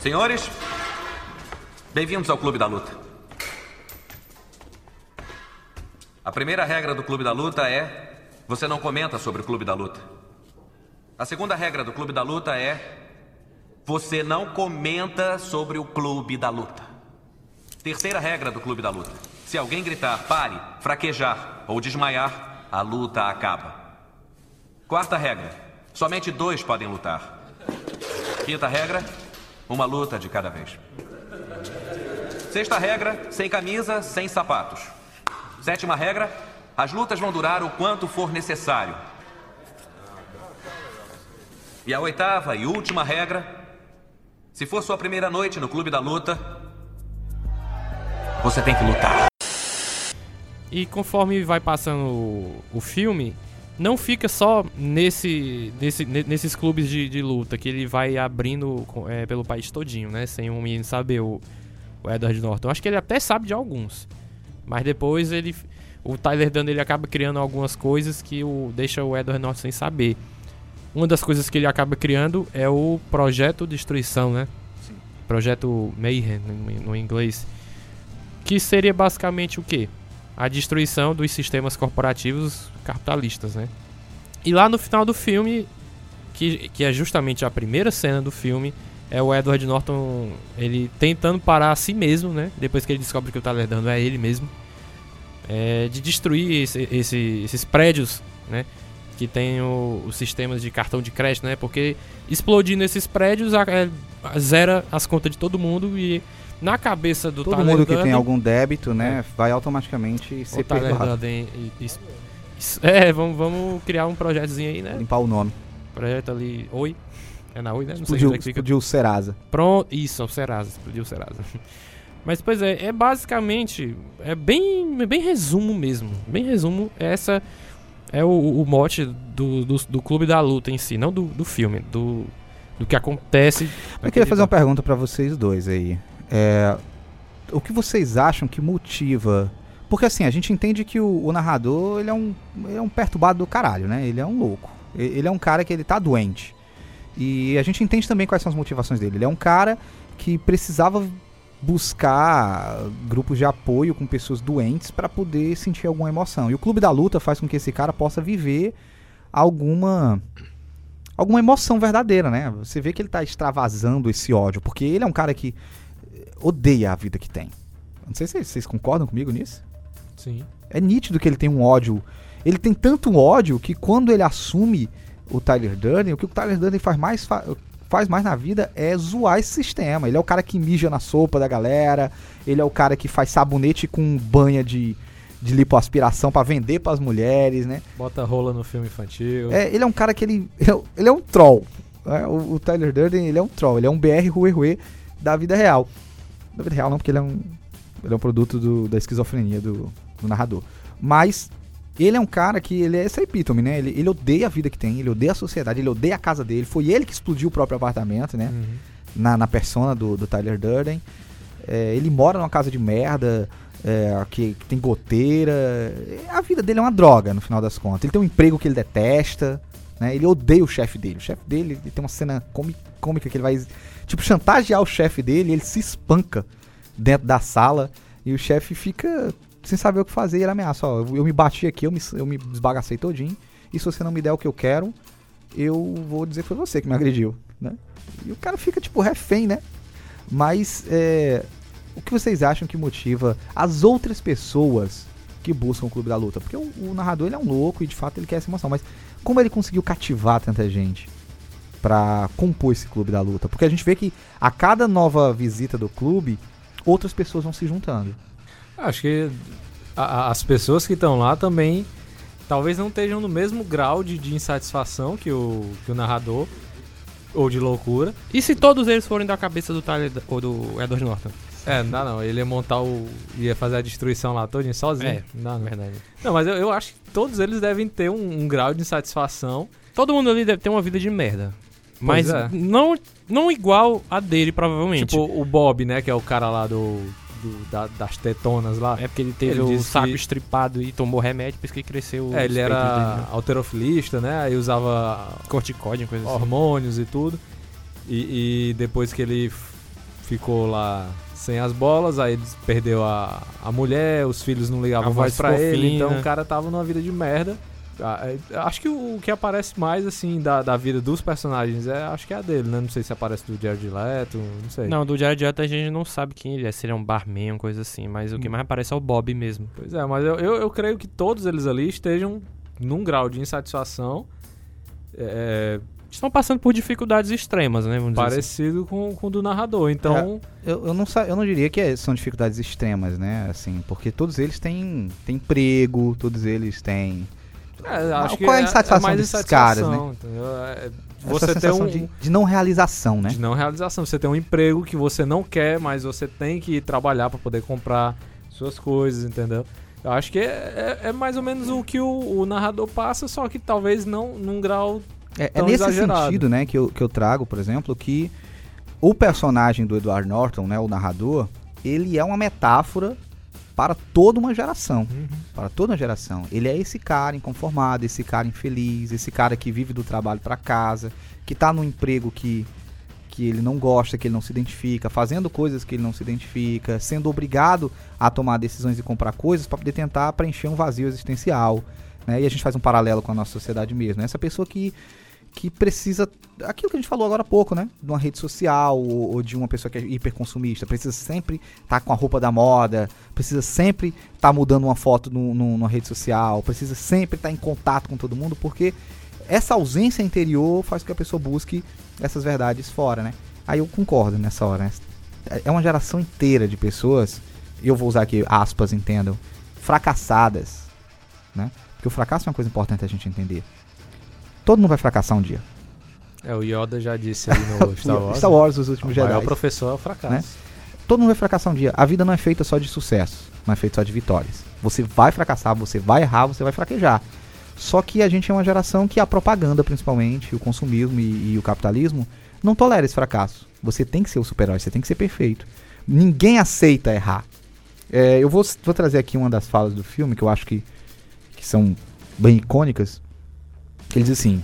Senhores, bem-vindos ao Clube da Luta. A primeira regra do Clube da Luta é: você não comenta sobre o Clube da Luta. A segunda regra do Clube da Luta é: você não comenta sobre o Clube da Luta. Terceira regra do Clube da Luta: se alguém gritar pare, fraquejar ou desmaiar, a luta acaba. Quarta regra: somente dois podem lutar. Quinta regra: uma luta de cada vez. Sexta regra: sem camisa, sem sapatos. Sétima regra: as lutas vão durar o quanto for necessário. E a oitava e última regra: se for sua primeira noite no clube da luta, você tem que lutar. E conforme vai passando o, filme, não fica só nesse, nesse, ne- nesses clubes de, de luta que ele vai abrindo é, pelo país todinho, né? Sem o menino saber, o, o Edward Norton. Acho que ele até sabe de alguns. Mas depois ele. O Tyler Dunn ele acaba criando algumas coisas que o, deixa o Edward Norton sem saber. Uma das coisas que ele acaba criando é o Projeto Destruição, né? Projeto Mayhem no, no inglês. Que seria basicamente o quê? A destruição dos sistemas corporativos capitalistas, né? E lá no final do filme, que, que é justamente a primeira cena do filme, é o Edward Norton ele tentando parar a si mesmo, né? Depois que ele descobre que o Durden é ele mesmo, é, de destruir esse- esse- esses prédios, né? Que tem o- os sistemas de cartão de crédito, né? Porque explodindo esses prédios a- é, zera as contas de todo mundo e na cabeça do Todo mundo que tem algum débito, né, vai automaticamente ser perdoado. É, vamos, vamos criar um projetozinho aí, né? Limpar o nome. Projeto ali. Oi. É na Oi, né? Não sei Explodiu, onde é que fica. explodiu o Serasa. Pronto. Isso, é o Serasa. Explodiu o Serasa. Mas, pois é, é basicamente. É bem, é bem resumo mesmo. Bem resumo. Essa é o, o mote do, do, do Clube da Luta em si, não do, do filme, do, do que acontece. Eu queria fazer uma pergunta pra vocês dois aí. É, o que vocês acham que motiva? Porque assim, a gente entende que o, o narrador ele é, um, ele é um perturbado do caralho, né? Ele é um louco. Ele é um cara que ele tá doente. E a gente entende também quais são as motivações dele. Ele é um cara que precisava buscar grupos de apoio com pessoas doentes pra poder sentir alguma emoção. E o Clube da Luta faz com que esse cara possa viver alguma alguma emoção verdadeira, né? Você vê que ele tá extravasando esse ódio, porque ele é um cara que odeia a vida que tem. Não sei se vocês concordam comigo nisso. Sim. É nítido que ele tem um ódio. Ele tem tanto ódio que quando ele assume o Tyler Durden, o que o Tyler Durden faz mais, fa- faz mais na vida é zoar esse sistema. Ele é o cara que mija na sopa da galera, ele é o cara que faz sabonete com banha de, de lipoaspiração pra vender pras mulheres, né? Bota rola no filme infantil. É, ele é um cara que ele. Ele é, é um troll. né? O, o Tyler Durden, ele é um troll. Ele é um BR Rue Rue da vida real. Da vida real não, porque ele é um. Ele é um produto do- da esquizofrenia do, do narrador. Mas ele é um cara que ele é esse epítome, né? Ele, ele odeia a vida que tem, ele odeia a sociedade, ele odeia a casa dele. Foi ele que explodiu o próprio apartamento, né? Uhum. na, na persona do, do Tyler Durden. É, ele mora numa casa de merda, é, que, que tem goteira. A vida dele é uma droga, no final das contas. Ele tem um emprego que ele detesta, né? Ele odeia o chefe dele. O chefe dele ele tem uma cena cômica que ele vai, tipo, chantagear o chefe dele, ele se espanca dentro da sala e o chefe fica sem saber o que fazer e ele ameaça, ó, eu, me bati aqui, eu me, eu me desbagacei todinho, e se você não me der o que eu quero, eu vou dizer que foi você que me agrediu, né? E o cara fica, tipo, refém, né? Mas, é, o que vocês acham que motiva as outras pessoas que buscam o Clube da Luta? Porque o, o narrador, ele é um louco e, de fato, ele quer essa emoção. Mas como ele conseguiu cativar tanta gente pra compor esse Clube da Luta? Porque a gente vê que a cada nova visita do clube, outras pessoas vão se juntando. Acho que a- a- as pessoas que estão lá também talvez não estejam no mesmo grau de, de insatisfação que o, que o narrador ou de loucura. E se todos eles forem da cabeça do Tyler ou do Edward Norton? É, não dá não. Ele ia montar o. ia fazer a destruição lá todinho sozinho. É, não, dá não. verdade. Não, mas eu, eu acho que todos eles devem ter um, um grau de insatisfação. Todo mundo ali deve ter uma vida de merda. Mas é. não, não igual a dele, provavelmente. Tipo o Bob, né? Que é o cara lá do. do- da- das tetonas lá. é porque ele teve ele o saco que- estripado e tomou remédio, por isso que cresceu É, ele era dele, né? alterofilista, né? Aí usava corticóide, coisa assim. hormônios e tudo. E, e depois que ele ficou lá sem as bolas, aí perdeu a, a mulher, os filhos não ligavam A mais pra ele, então o cara tava numa vida de merda. Ah, é, Acho que o, o que aparece mais, assim, da, da vida dos personagens, é, acho que é a dele, né? Não sei se aparece do Jared Leto, não sei. Não, do Jared Leto a gente não sabe quem ele é, se ele é um barman, coisa assim, mas o que Hum. mais aparece é o Bob mesmo. Pois é, mas eu, eu, eu creio que todos eles ali estejam num grau de insatisfação é, Estão passando por dificuldades extremas, né? Vamos dizer assim. parecido com, com o do narrador. Então, Eu, eu não, eu não diria que é- são dificuldades extremas, né? Assim, porque todos eles têm, têm emprego, todos eles têm. é, acho que qual é a é- insatisfação é mais desses insatisfação, caras, né? É- Essa Você tem sensação um, de, de não realização, né? de não realização. Você tem um emprego que você não quer, mas você tem que trabalhar para poder comprar suas coisas, entendeu? Eu acho que é, é- é mais ou menos o que o, o narrador passa, só que talvez não num grau. É, é nesse exagerado. sentido, né, que eu, que eu trago, por exemplo, que o personagem do Edward Norton, né, o narrador, ele é uma metáfora para toda uma geração. Para toda uma geração. Ele é esse cara inconformado, esse cara infeliz, esse cara que vive do trabalho para casa, que tá num emprego que, que ele não gosta, que ele não se identifica, fazendo coisas que ele não se identifica, sendo obrigado a tomar decisões e comprar coisas para poder tentar preencher um vazio existencial. Né? E a gente faz um paralelo com a nossa sociedade mesmo. né? Essa pessoa que que precisa. Aquilo que a gente falou agora há pouco, né? De uma rede social ou, ou de uma pessoa que é hiperconsumista. Precisa sempre estar com a roupa da moda, precisa sempre estar mudando uma foto no, no- numa rede social, precisa sempre estar em contato com todo mundo, porque essa ausência interior faz com que a pessoa busque essas verdades fora, né? Aí eu concordo nessa hora. Né? É uma geração inteira de pessoas, e eu vou usar aqui aspas, entendam, fracassadas, né? Porque o fracasso é uma coisa importante a gente entender. Todo mundo vai fracassar um dia. É, o Yoda já disse ali no Star Wars. Star Wars, os o últimos maior Jedi. professor é o fracasso. Né? Todo mundo vai fracassar um dia. A vida não é feita só de sucesso, não é feita só de vitórias. Você vai fracassar, você vai errar, você vai fraquejar. Só que a gente é uma geração que a propaganda, principalmente, o consumismo e, e o capitalismo, não tolera esse fracasso. Você tem que ser o super-herói, você tem que ser perfeito. Ninguém aceita errar. É, eu vou, vou trazer aqui uma das falas do filme que eu acho que, que são bem icônicas. Ele diz assim,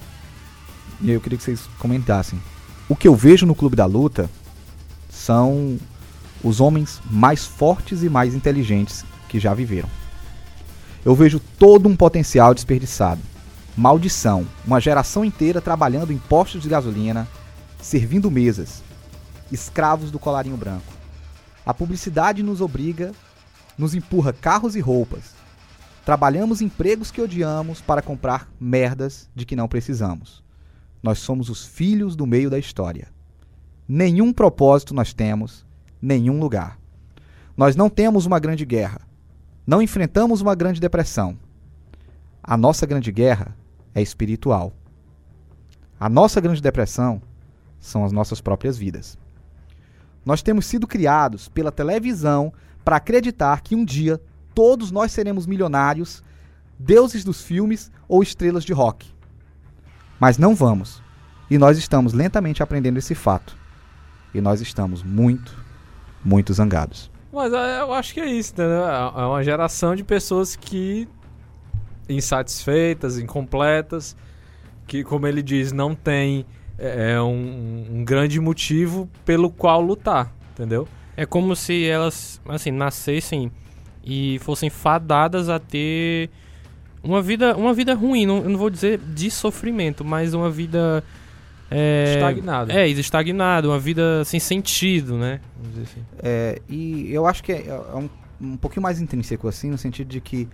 e eu queria que vocês comentassem. O que eu vejo no Clube da Luta são os homens mais fortes e mais inteligentes que já viveram. Eu vejo todo um potencial desperdiçado. Maldição. Uma geração inteira trabalhando em postos de gasolina, servindo mesas. Escravos do colarinho branco. A publicidade nos obriga, nos empurra carros e roupas. Trabalhamos empregos que odiamos para comprar merdas de que não precisamos. Nós somos os filhos do meio da história. Nenhum propósito nós temos, nenhum lugar. Nós não temos uma grande guerra. Não enfrentamos uma grande depressão. A nossa grande guerra é espiritual. A nossa grande depressão são as nossas próprias vidas. Nós temos sido criados pela televisão para acreditar que um dia todos nós seremos milionários, deuses dos filmes ou estrelas de rock. Mas não vamos. E nós estamos lentamente aprendendo esse fato. E nós estamos muito, muito zangados. Mas é, eu acho que é isso, entendeu? É é uma geração de pessoas que insatisfeitas, incompletas, que, como ele diz, não tem é, é um, um grande motivo pelo qual lutar, entendeu? É como se elas, assim, nascessem e fossem fadadas a ter uma vida, uma vida ruim. Não, eu não vou dizer de sofrimento, mas uma vida. É, Estagnada. É, estagnada, uma vida sem sentido, né? Vamos dizer assim. É, e eu acho que é, é um, um pouquinho mais intrínseco assim, no sentido de que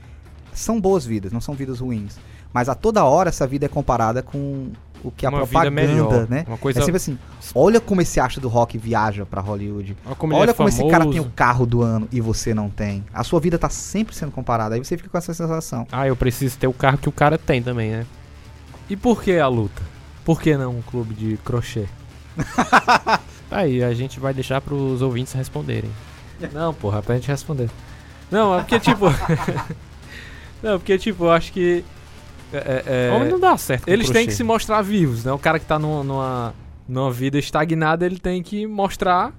são boas vidas, não são vidas ruins. Mas a toda hora essa vida é comparada com o que a Uma propaganda, né? uma coisa- É sempre assim, olha como esse astro do rock viaja pra Hollywood. Olha como ele olha é como esse cara tem o carro do ano e você não tem. A sua vida tá sempre sendo comparada. Aí você fica com essa sensação. Ah, eu preciso ter o carro que o cara tem também, né? E por que a luta? Por que não um clube de crochê? Aí a gente vai deixar pros ouvintes responderem. Não, porra, pra gente responder. Não, é porque tipo. não, porque tipo, eu acho que. É- é- Homem não dá certo. eles têm que se mostrar vivos, né? O cara que tá numa, numa, numa vida estagnada, ele tem que mostrar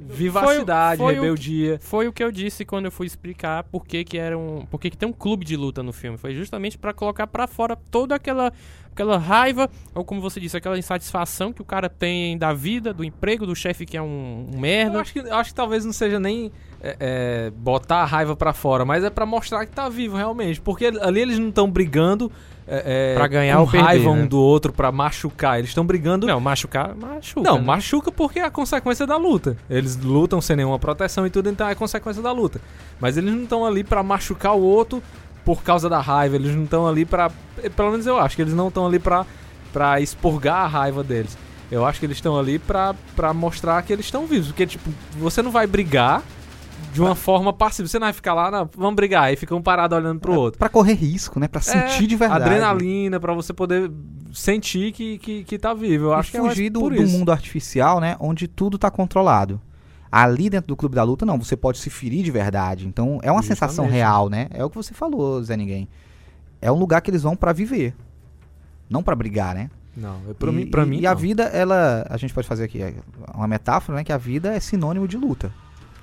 vivacidade, foi o que- rebeldia. Foi o que eu disse quando eu fui explicar por que que era um, por que que tem um clube de luta no filme. Foi justamente pra colocar pra fora toda aquela aquela raiva ou como você disse, aquela insatisfação que o cara tem da vida, do emprego, do chefe que é um, um Eu merda. acho que, eu acho que talvez não seja nem é, é, botar a raiva pra fora, mas é pra mostrar que tá vivo realmente. Porque ali eles não estão brigando é, é, Pra ganhar ou perder, raiva né? um do outro pra machucar. Eles estão brigando Não, machucar, machuca. Não, né? machuca porque é a consequência da luta. Eles lutam sem nenhuma proteção e tudo, então é a consequência da luta. Mas eles não estão ali pra machucar o outro por causa da raiva. Eles não estão ali pra. eh, Pelo menos eu acho que eles não estão ali pra, pra expurgar a raiva deles. Eu acho que eles estão ali pra, pra mostrar que eles estão vivos. Porque, tipo, você não vai brigar de uma forma passiva. Você não vai ficar lá, não, vamos brigar. Aí fica um parado olhando pro outro. Pra correr risco, né? Pra sentir de verdade. É, Adrenalina, pra você poder sentir que, que, que tá vivo. Eu E acho que é fugir do, por do isso. mundo artificial, né? Onde tudo tá controlado. Ali dentro do clube da luta, não, você pode se ferir de verdade. Então é uma sensação Justamente. real, né? É o que você falou, Zé Ninguém. É um lugar que eles vão pra viver. Não pra brigar, né? Não, eu- pra e, mim, pra e- mim E a não. vida, ela. A gente pode fazer aqui é, uma metáfora, né? Que a vida é sinônimo de luta.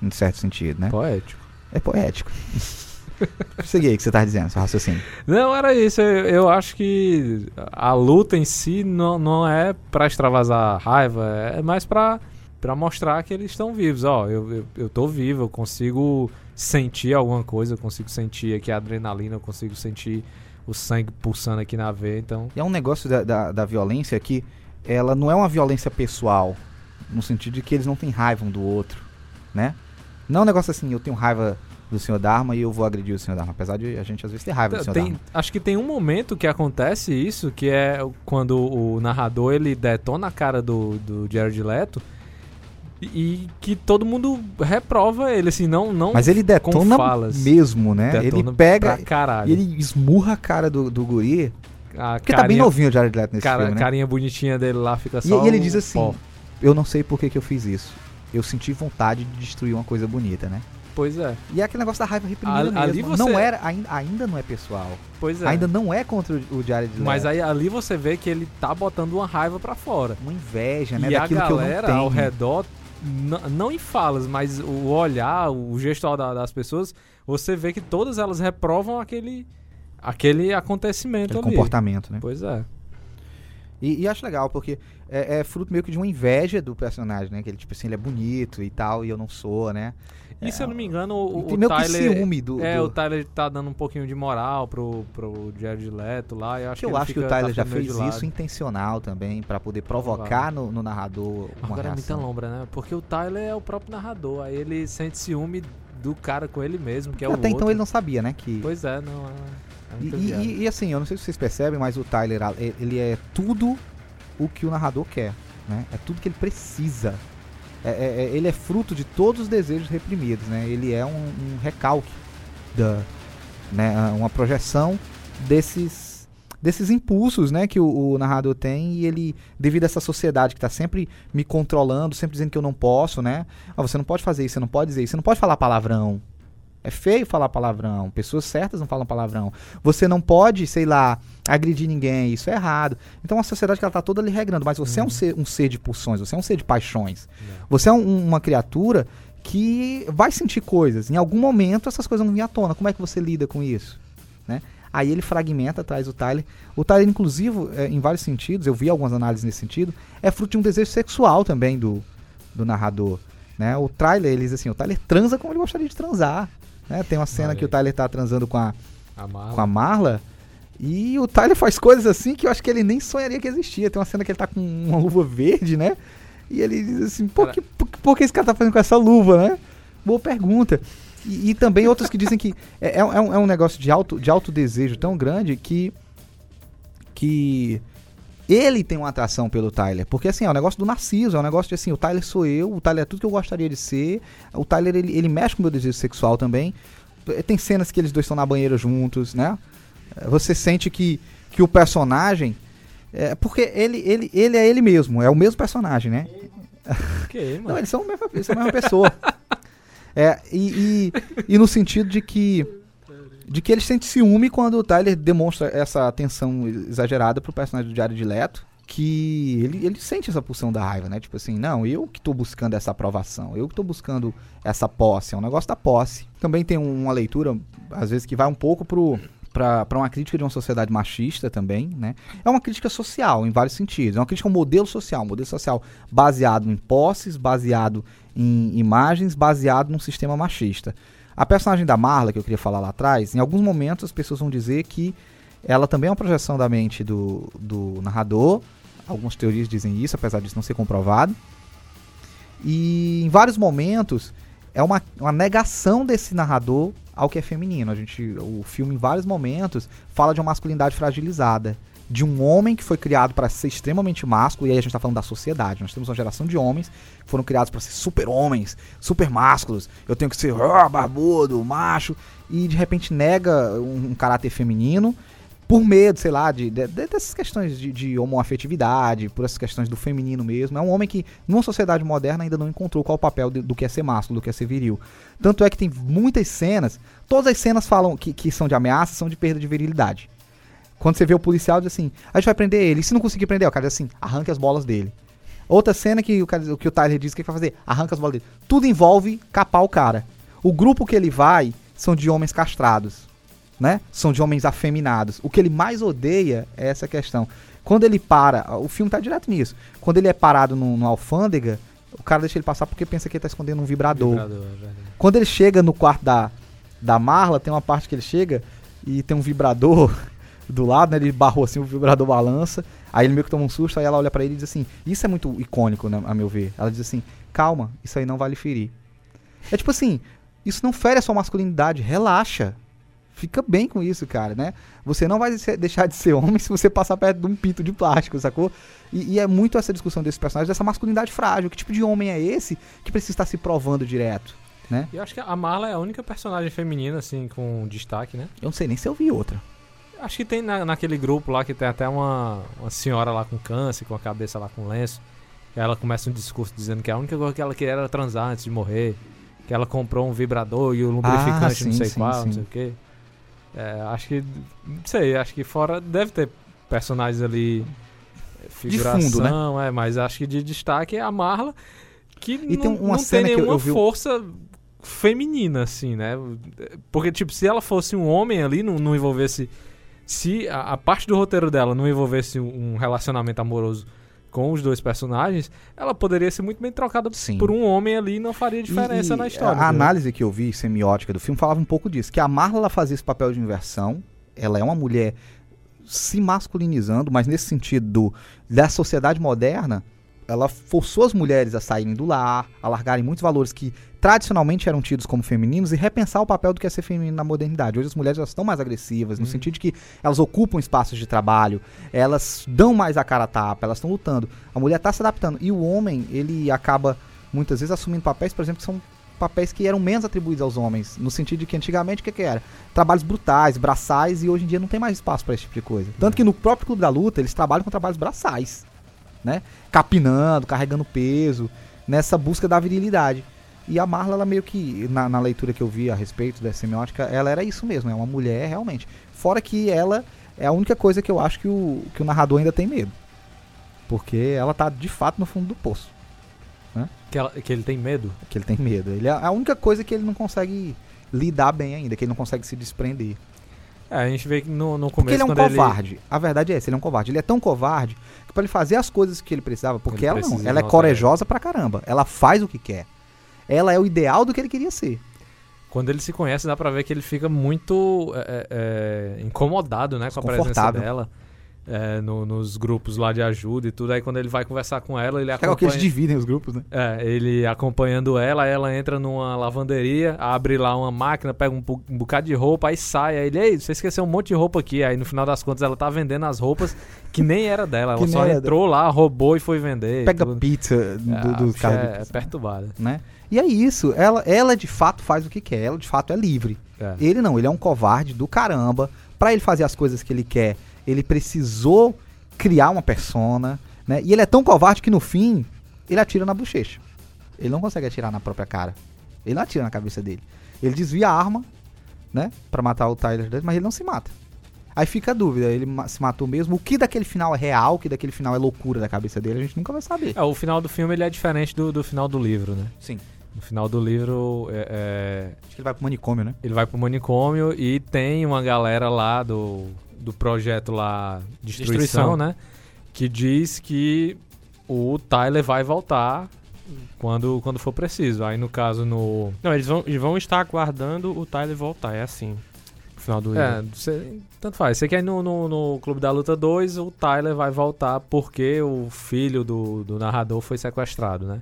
Em certo sentido, né? Poético. É poético. Segui o que você tá dizendo, seu raciocínio. Não, era isso. Eu, eu acho que a luta em si não, não é pra extravasar raiva, é mais pra, pra mostrar que eles estão vivos. Ó, eu, eu, eu tô vivo, eu consigo sentir alguma coisa, eu consigo sentir aqui a adrenalina, eu consigo sentir o sangue pulsando aqui na veia, então... E é um negócio da, da, da violência que ela não é uma violência pessoal, no sentido de que eles não têm raiva um do outro, né? Não é um negócio assim, eu tenho raiva do Senhor Dharma e eu vou agredir o Senhor Dharma, apesar de a gente às vezes ter raiva do Senhor Tem, Dharma. acho que tem um momento que acontece isso, que é quando o narrador ele detona a cara do, do Jared Leto e, e que todo mundo reprova ele, assim, não, não Mas ele detona falas. mesmo, né? detona ele pega e ele esmurra a cara do, do guri, a porque tá bem carinha- novinho o Jared Leto nesse cara, filme, né? carinha bonitinha dele lá fica E, só e ele o diz assim, pó. eu não sei por que, que eu fiz isso. Eu senti vontade de destruir uma coisa bonita, né? Pois é, E é aquele negócio da raiva reprimida Ali- mesmo. você- Não era, ainda, ainda não é pessoal. pois é. Ainda não é contra o o Jared Leto. Mas aí ali você vê que ele tá botando uma raiva pra fora. uma inveja, né? e a daquilo não galera ao redor, não em falas, mas o olhar, o gestual da- das pessoas, você vê que todas elas reprovam aquele, aquele acontecimento Aquele ali. comportamento, né? Pois é. E, e acho legal, porque é, é fruto meio que de uma inveja do personagem, né? Que ele, tipo assim, ele é bonito e tal, e eu não sou, né? E se eu não me engano, o, o que Tyler. ciúme do- é, do- o Tyler tá dando um pouquinho de moral pro, pro Jared Leto lá. Eu acho Que que, eu ele acho que o Tyler já tapando meio fez isso intencional também, pra poder provocar no, no narrador uma Agora é muita reação. lombra, né? Porque o Tyler é o próprio narrador. Aí ele sente ciúme do cara com ele mesmo, que é o Até então ele não sabia, né? Que... Pois é, não. É, é E, e- e- assim, eu não sei se vocês percebem, mas o Tyler, ele é tudo o que o narrador quer, né? É tudo que ele precisa. É- é- é- ele é fruto de todos os desejos reprimidos, né? Ele é um, um recalque, da, né? uma projeção desses, desses impulsos, né? Que o, o narrador tem e ele, devido a essa sociedade que está sempre me controlando, sempre dizendo que eu não posso, né? Ah, você não pode fazer isso, você não pode dizer isso, você não pode falar palavrão. É feio falar palavrão. Pessoas certas não falam palavrão. Você não pode, sei lá, agredir ninguém. Isso é errado. Então, uma sociedade que ela tá toda lhe regrando. Mas você é um ser, um ser de pulsões. Você é um ser de paixões. Você é um- uma criatura que vai sentir coisas. Em algum momento, essas coisas vão vir à tona. Como é que você lida com isso? Né? Aí ele fragmenta, traz o Tyler. O Tyler, inclusive, é, em vários sentidos, eu vi algumas análises nesse sentido, é fruto de um desejo sexual também do, do narrador. Né? O Tyler, ele diz assim, o Tyler transa como ele gostaria de transar. Né? Tem uma cena que o. Tyler tá transando com a, A Marla. com a Marla. E o Tyler faz coisas assim que eu acho que ele nem sonharia que existia. Tem uma cena que ele tá com uma luva verde, né? E ele diz assim, por que, por, que- por que esse cara tá fazendo com essa luva, né? Boa pergunta. E, e também outros que dizem que é, é um, é um negócio de alto, de alto desejo tão grande que. que ele tem uma atração pelo Tyler. Porque assim, é um negócio do narciso, é um negócio de assim, o Tyler sou eu, o Tyler é tudo que eu gostaria de ser. O Tyler, ele, ele mexe com o meu desejo sexual também. Eh, Tem cenas que eles dois estão na banheira juntos, né? Eh, Você sente que, que o personagem. É, porque ele, ele, ele é ele mesmo, é o mesmo personagem, né? Ok, mano. Não, eles são a mesma, eles são a mesma pessoa. É, e, e, e no sentido de que de que ele sente ciúme quando o Tyler demonstra essa atenção exagerada pro personagem do Diário de Leto, que ele, ele sente essa pulsão da raiva, né? Tipo assim, não, eu que tô buscando essa aprovação, eu que tô buscando essa posse, é um negócio da posse. Também tem um- uma leitura, às vezes, que vai um pouco pro pra uma crítica de uma sociedade machista também, né? É uma crítica social, em vários sentidos. É uma crítica ao modelo social, um modelo social baseado em posses, baseado em imagens, baseado num sistema machista. A personagem da Marla, que eu queria falar lá atrás, em alguns momentos as pessoas vão dizer que ela também é uma projeção da mente do, do narrador. Algumas teorias dizem isso, apesar disso não ser comprovado. E em vários momentos é uma, uma negação desse narrador ao que é feminino. A gente, o filme, em vários momentos, fala de uma masculinidade fragilizada. De um homem que foi criado para ser extremamente másculo, e aí a gente tá falando da sociedade. Nós temos uma geração de homens que foram criados para ser super homens, super másculos. Eu tenho que ser ah, barbudo, macho, e de repente nega um, um caráter feminino por medo, sei lá, de- de- dessas questões de, de homoafetividade, por essas questões do feminino mesmo. É um homem que, numa sociedade moderna, ainda não encontrou qual o papel de- do que é ser másculo, do que é ser viril. Tanto é que tem muitas cenas, todas as cenas falam que, que são de ameaça, são de perda de virilidade. Quando você vê o policial, diz assim, a gente vai prender ele. E se não conseguir prender, o cara diz assim, arranque as bolas dele. Outra cena que o, cara, que o Tyler diz que vai fazer, arranca as bolas dele. Tudo envolve capar o cara. O grupo que ele vai são de homens castrados né? São de homens afeminados. O que ele mais odeia é essa questão. Quando ele para, o filme tá direto nisso. Quando ele é parado no, no alfândega, o cara deixa ele passar porque pensa que ele tá escondendo um vibrador. Vibrador, é. Quando ele chega no quarto da, da Marla, tem uma parte que ele chega e tem um vibrador do lado, né? Ele barrou assim, o vibrador balança. Aí ele meio que toma um susto, aí ela olha pra ele e diz assim: Isso é muito icônico, né, a meu ver. Ela diz assim: Calma, isso aí não vai lhe ferir. É tipo assim: Isso não fere a sua masculinidade, relaxa. Fica bem com isso, cara, né? Você não vai deixar de ser homem se você passar perto de um pinto de plástico, sacou? E, e é muito essa discussão desse personagem, dessa masculinidade frágil. Que tipo de homem é esse que precisa estar se provando direto, né? E eu acho que a Marla é a única personagem feminina, assim, com destaque, né? Eu não sei nem se eu vi outra. Acho que tem na- naquele grupo lá que tem até uma, uma senhora lá com câncer, com a cabeça lá com lenço. Ela começa um discurso dizendo que a única coisa que ela queria era transar antes de morrer. Que ela comprou um vibrador e o lubrificante sim, não sei sim, qual, sim. não sei o quê. É, acho que. Não sei, acho que fora deve ter personagens ali. Figuração, fundo, né? é, mas acho que de destaque é a Marla, que E não, tem não tem eu- nenhuma eu vi o- força feminina, assim, né? Porque, tipo, se ela fosse um homem ali, não, não envolvesse se a, a parte do roteiro dela não envolvesse um relacionamento amoroso com os dois personagens, ela poderia ser muito bem trocada Sim. por um homem ali e não faria diferença E- na história. A entendeu? análise que eu vi, semiótica do filme, falava um pouco disso. Que a Marla fazia esse papel de inversão. Ela é uma mulher se masculinizando, mas nesse sentido do- da sociedade moderna, ela forçou as mulheres a saírem do lar, a largarem muitos valores que tradicionalmente eram tidos como femininos e repensar o papel do que é ser feminino na modernidade. Hoje as mulheres elas estão mais agressivas, no Uhum. sentido de que elas ocupam espaços de trabalho, elas dão mais a cara a tapa, elas estão lutando. A mulher está se adaptando. E o homem, ele acaba muitas vezes assumindo papéis, por exemplo, que são papéis que eram menos atribuídos aos homens, no sentido de que antigamente o que, que era? Trabalhos brutais, braçais, e hoje em dia não tem mais espaço para esse tipo de coisa. Tanto que no próprio Clube da Luta, eles trabalham com trabalhos braçais, né? Capinando, carregando peso, nessa busca da virilidade. E a Marla, ela meio que, na, na leitura que eu vi a respeito da semiótica, ela era isso mesmo, é uma mulher realmente. Fora que ela é a única coisa que eu acho que o, que o narrador ainda tem medo. Porque ela tá de fato no fundo do poço. Que, ela- que ele tem medo. Que ele tem medo. Ele é a única coisa que ele não consegue lidar bem ainda, que ele não consegue se desprender. É, a gente vê que no, no começo Porque ele é um covarde. A verdade é essa, ele é um covarde. Ele é tão covarde que pra ele fazer as coisas que ele precisava, porque Ele ela não, ela é uma corajosa pra caramba. Ela faz o que quer. Ela é o ideal do que ele queria ser. Quando ele se conhece, dá pra ver que ele fica muito é, é, incomodado, né, com a presença dela. é, no- nos grupos lá de ajuda e tudo. Aí quando ele vai conversar com ela, ele É o que eles acompanha... dividem os grupos, né? É, ele acompanhando ela, ela entra numa lavanderia, abre lá uma máquina, pega um, um bocado de roupa, aí sai. Aí ele, ei, você esqueceu um monte de roupa aqui. Aí no final das contas ela tá vendendo as roupas que nem era dela. Ela Que só entrou lá, roubou e foi vender. e Pega tudo. pizza do, dos bicha caras. é, é perturbada. né? E é isso, ela, ela de fato faz o que quer, ela de fato é livre. É. Ele não, ele é um covarde do caramba. Pra ele fazer as coisas que ele quer, ele precisou criar uma persona, né? E ele é tão covarde que no fim, ele atira na bochecha. Ele não consegue atirar na própria cara. Ele não atira na cabeça dele. Ele desvia a arma, né? Pra matar o Tyler mas ele não se mata. Aí fica a dúvida, ele ma- se matou mesmo? O que daquele final é real, o que daquele final é loucura da cabeça dele, a gente nunca vai saber. É, o final do filme ele é diferente do, do final do livro, né? Sim. No final do livro, é- é, Acho que ele vai pro manicômio, né? ele vai pro manicômio e tem uma galera lá do, do projeto lá Destruição, Destruição. né? Que diz que o Tyler vai voltar quando, quando for preciso. Aí no caso no. Não, eles vão, eles vão estar aguardando o Tyler voltar, é assim. No final do É, tanto faz. Você quer no, no, no Clube da Luta 2, o Tyler vai voltar porque o filho do, do narrador foi sequestrado, né?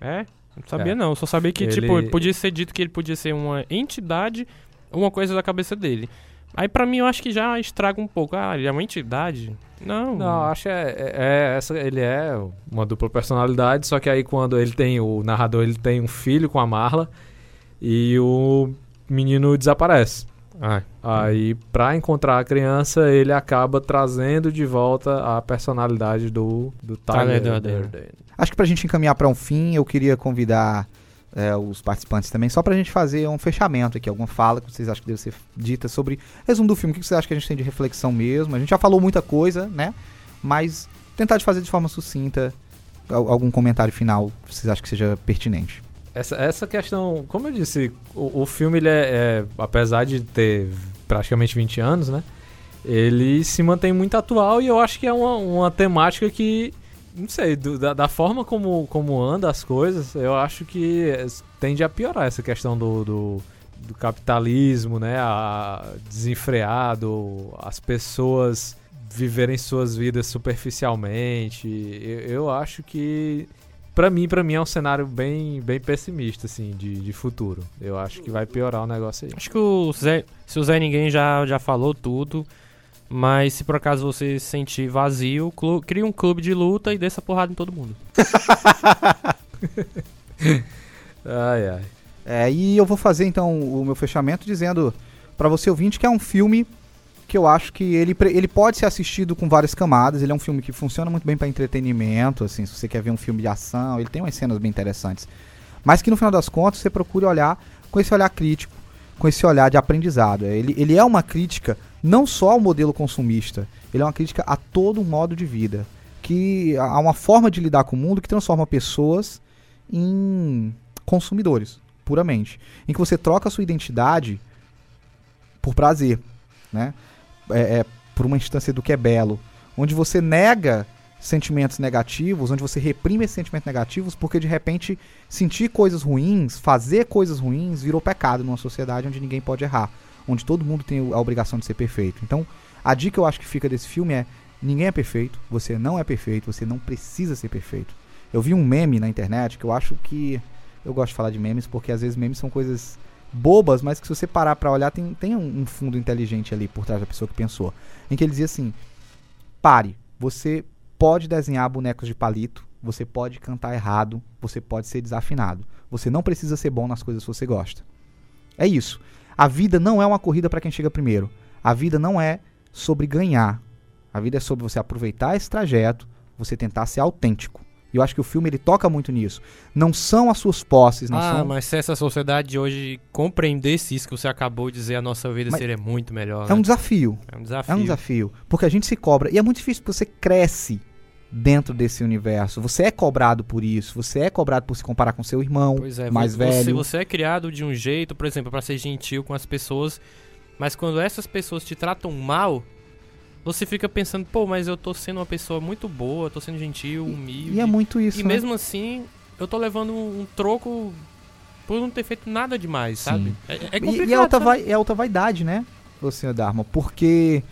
É? Não sabia É. não, só sabia que, Ele- tipo, podia ser dito que ele podia ser uma entidade, uma coisa da cabeça dele. Aí pra mim eu acho que já estraga um pouco. Ah, ele é uma entidade? Não. Não, acho que é, é- é essa, ele é uma dupla personalidade, só que aí quando ele tem, o narrador ele tem um filho com a Marla e o menino desaparece. Ah, Aí, pra encontrar a criança, ele acaba trazendo de volta a personalidade do, do Tyler, Tyler Durden. Durden. Acho que pra gente encaminhar pra um fim, eu queria convidar é, os participantes também, só pra gente fazer um fechamento aqui, alguma fala que vocês acham que deve ser dita sobre resumo do filme. O que vocês acham que a gente tem de reflexão mesmo? A gente já falou muita coisa, né? Mas tentar de fazer de forma sucinta al- algum comentário final que vocês acham que seja pertinente. Essa, essa questão, como eu disse, o, o filme, ele é, é, apesar de ter praticamente 20 anos, né? Ele se mantém muito atual e eu acho que é uma, uma temática que, não sei, do- da, da forma como, como anda as coisas, eu acho que tende a piorar essa questão do, do, do capitalismo, né? A, desenfreado, as pessoas viverem suas vidas superficialmente. Eu, eu acho que Pra mim, para mim é um cenário bem, bem pessimista, assim, de, de futuro. Eu acho que vai piorar o negócio aí. Acho que o Zé, se o Zé Ninguém já, já falou tudo, mas se por acaso você se sentir vazio, clu- cria um clube de luta e desça porrada em todo mundo. Ai, ai. É, e eu vou fazer então o meu fechamento dizendo pra você ouvinte que é um filme que eu acho que ele, ele pode ser assistido com várias camadas. Ele é um filme que funciona muito bem pra entretenimento, assim, se você quer ver um filme de ação, ele tem umas cenas bem interessantes. Mas que no final das contas você procure olhar com esse olhar crítico, com esse olhar de aprendizado. Ele, ele é uma crítica não só ao modelo consumista, ele é uma crítica a todo um modo de vida. Que há uma forma de lidar com o mundo que transforma pessoas em consumidores, puramente. Em que você troca a sua identidade por prazer, né? É, é, por uma instância do que é belo, onde você nega sentimentos negativos, onde você reprime esses sentimentos negativos, porque de repente sentir coisas ruins, fazer coisas ruins, virou pecado numa sociedade onde ninguém pode errar, onde todo mundo tem a obrigação de ser perfeito. Então, a dica que eu acho que fica desse filme é: ninguém é perfeito, você não é perfeito, você não precisa ser perfeito. Eu vi um meme na internet que eu acho que. Eu gosto de falar de memes porque às vezes memes são coisas bobas, mas que se você parar pra olhar, tem, tem um fundo inteligente ali por trás da pessoa que pensou. Em que ele dizia assim: pare, você pode desenhar bonecos de palito, você pode cantar errado, você pode ser desafinado. Você não precisa ser bom nas coisas que você gosta. É isso. A vida não é uma corrida para quem chega primeiro. A vida não é sobre ganhar. A vida é sobre você aproveitar esse trajeto, você tentar ser autêntico. E eu acho que o filme ele toca muito nisso. Não são as suas posses, não ah, são. mas se essa sociedade de hoje compreendesse isso que você acabou de dizer, a nossa vida Mas seria muito melhor. É um né? desafio. É um desafio. É um desafio. Porque a gente se cobra. E é muito difícil porque você cresce dentro desse universo. Você é cobrado por isso. Você é cobrado por se comparar com seu irmão Pois é, mais vo- velho. Você, você é criado de um jeito, por exemplo, pra ser gentil com as pessoas, mas quando essas pessoas te tratam mal, você fica pensando, pô, mas eu tô sendo uma pessoa muito boa, tô sendo gentil, humilde. E é muito isso. E né? mesmo assim, eu tô levando um, troco por não ter feito nada demais, Sim. sabe? É, é E- complicado. e, é alta, vai, é alta vaidade, né, senhor Dharma? Porque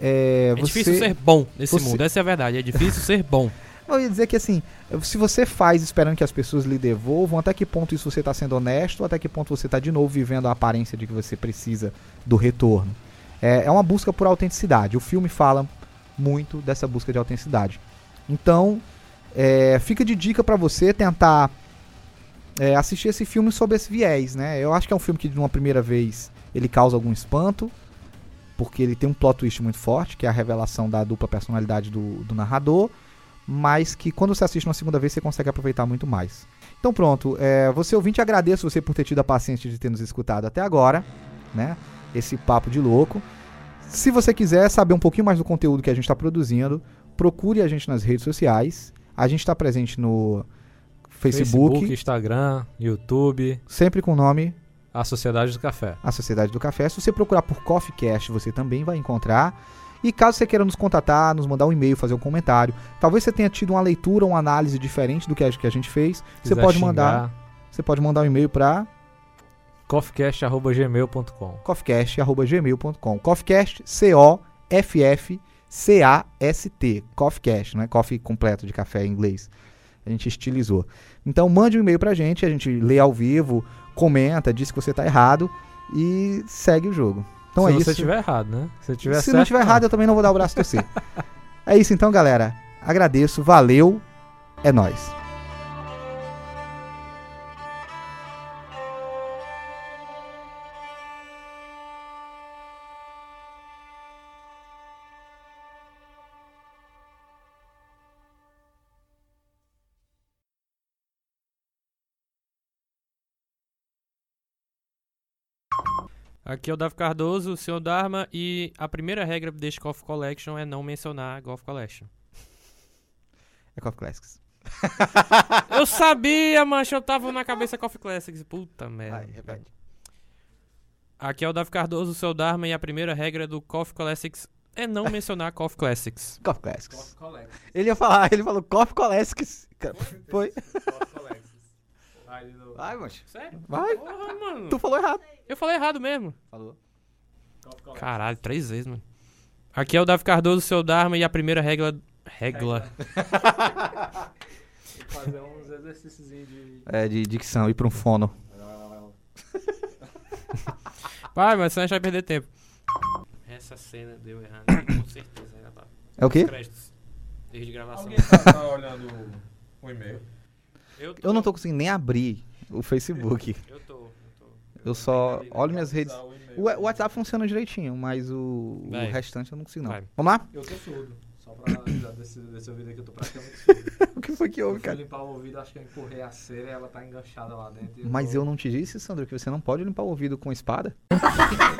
é, É você... difícil ser bom nesse você- mundo, essa é a verdade. É difícil ser bom. Eu ia dizer que assim, se você faz esperando que as pessoas lhe devolvam, até que ponto isso você está sendo honesto, até que ponto você está de novo vivendo a aparência de que você precisa do retorno. É, é uma busca por autenticidade. O filme fala muito dessa busca de autenticidade. Então, é, fica de dica pra você tentar é, assistir esse filme sob esse viés, né? Eu acho que é um filme que de uma primeira vez ele causa algum espanto, porque ele tem um plot twist muito forte, que é a revelação da dupla personalidade do, do narrador, mas que quando você assiste uma segunda vez você consegue aproveitar muito mais. Então pronto, é, você ouvinte, agradeço você por ter tido a paciência de ter nos escutado até agora, né? Esse papo de louco. Se você quiser saber um pouquinho mais do conteúdo que a gente está produzindo, procure a gente nas redes sociais. A gente está presente no Facebook, Instagram, YouTube, sempre com o nome a Sociedade do Café. A Sociedade do Café. Se você procurar por Coffee Cast, você também vai encontrar. E caso você queira nos contatar, nos mandar um e-mail, fazer um comentário, talvez você tenha tido uma leitura, uma análise diferente do que a gente fez, você pode mandar, você pode mandar um e-mail para coffeecast.gmail.com coffeecast@gmail.com. Coffeecast C O F F C A S T. Coffeecast, não é coffee completo de café em inglês. A gente estilizou. Então mande um e-mail pra gente, a gente lê ao vivo, comenta, diz que você tá errado e segue o jogo. Então Se é você isso. estiver errado, né? Se, tiver Se certo, não tiver errado, eu também não vou dar o braço a torcer. é isso então, galera. Agradeço, valeu, é nóis. Aqui é o Davi Cardoso, o senhor Dharma, e a primeira regra deste Golf Collection é não mencionar a Golf Collection. É Coffee Classics. Eu sabia, macho, eu tava na cabeça Coffee Classics. Puta merda. Vai, repete. Aqui é o Davi Cardoso, o seu Dharma, e a primeira regra do Coffee Classics é não mencionar Coffee Classics. Coffee Classics. Ele ia falar, ele falou Coffee Classics. Foi? Vai, mancha. Sério? Vai. Porra, mano. Tu falou errado. Eu falei errado mesmo. Falou. Caralho, três vezes, mano. Aqui é o Davi Cardoso, seu Dharma, e a primeira regra... Regla. Fazer uns exercícios de. É, de dicção, ir pra um fono. Vai, mas senão a gente vai perder tempo. Essa cena deu errado, com certeza. Ainda tá. É o quê? Desde gravação. Alguém tá, tá olhando o e-mail? Eu, Eu não tô conseguindo nem abrir o Facebook. Eu tô, eu tô. Eu só olho minhas redes. O. O WhatsApp funciona direitinho, mas o, o restante eu não consigo não. Vai. Vamos lá? Eu tô surdo. Só pra avisar desse, desse ouvido aqui, eu tô praticamente surdo. O que foi que Eu houve, cara? limpar o ouvido, acho que eu empurrei a cera e ela tá enganchada lá dentro. Mas tô- eu não te disse, Sandro, que você não pode limpar o ouvido com espada?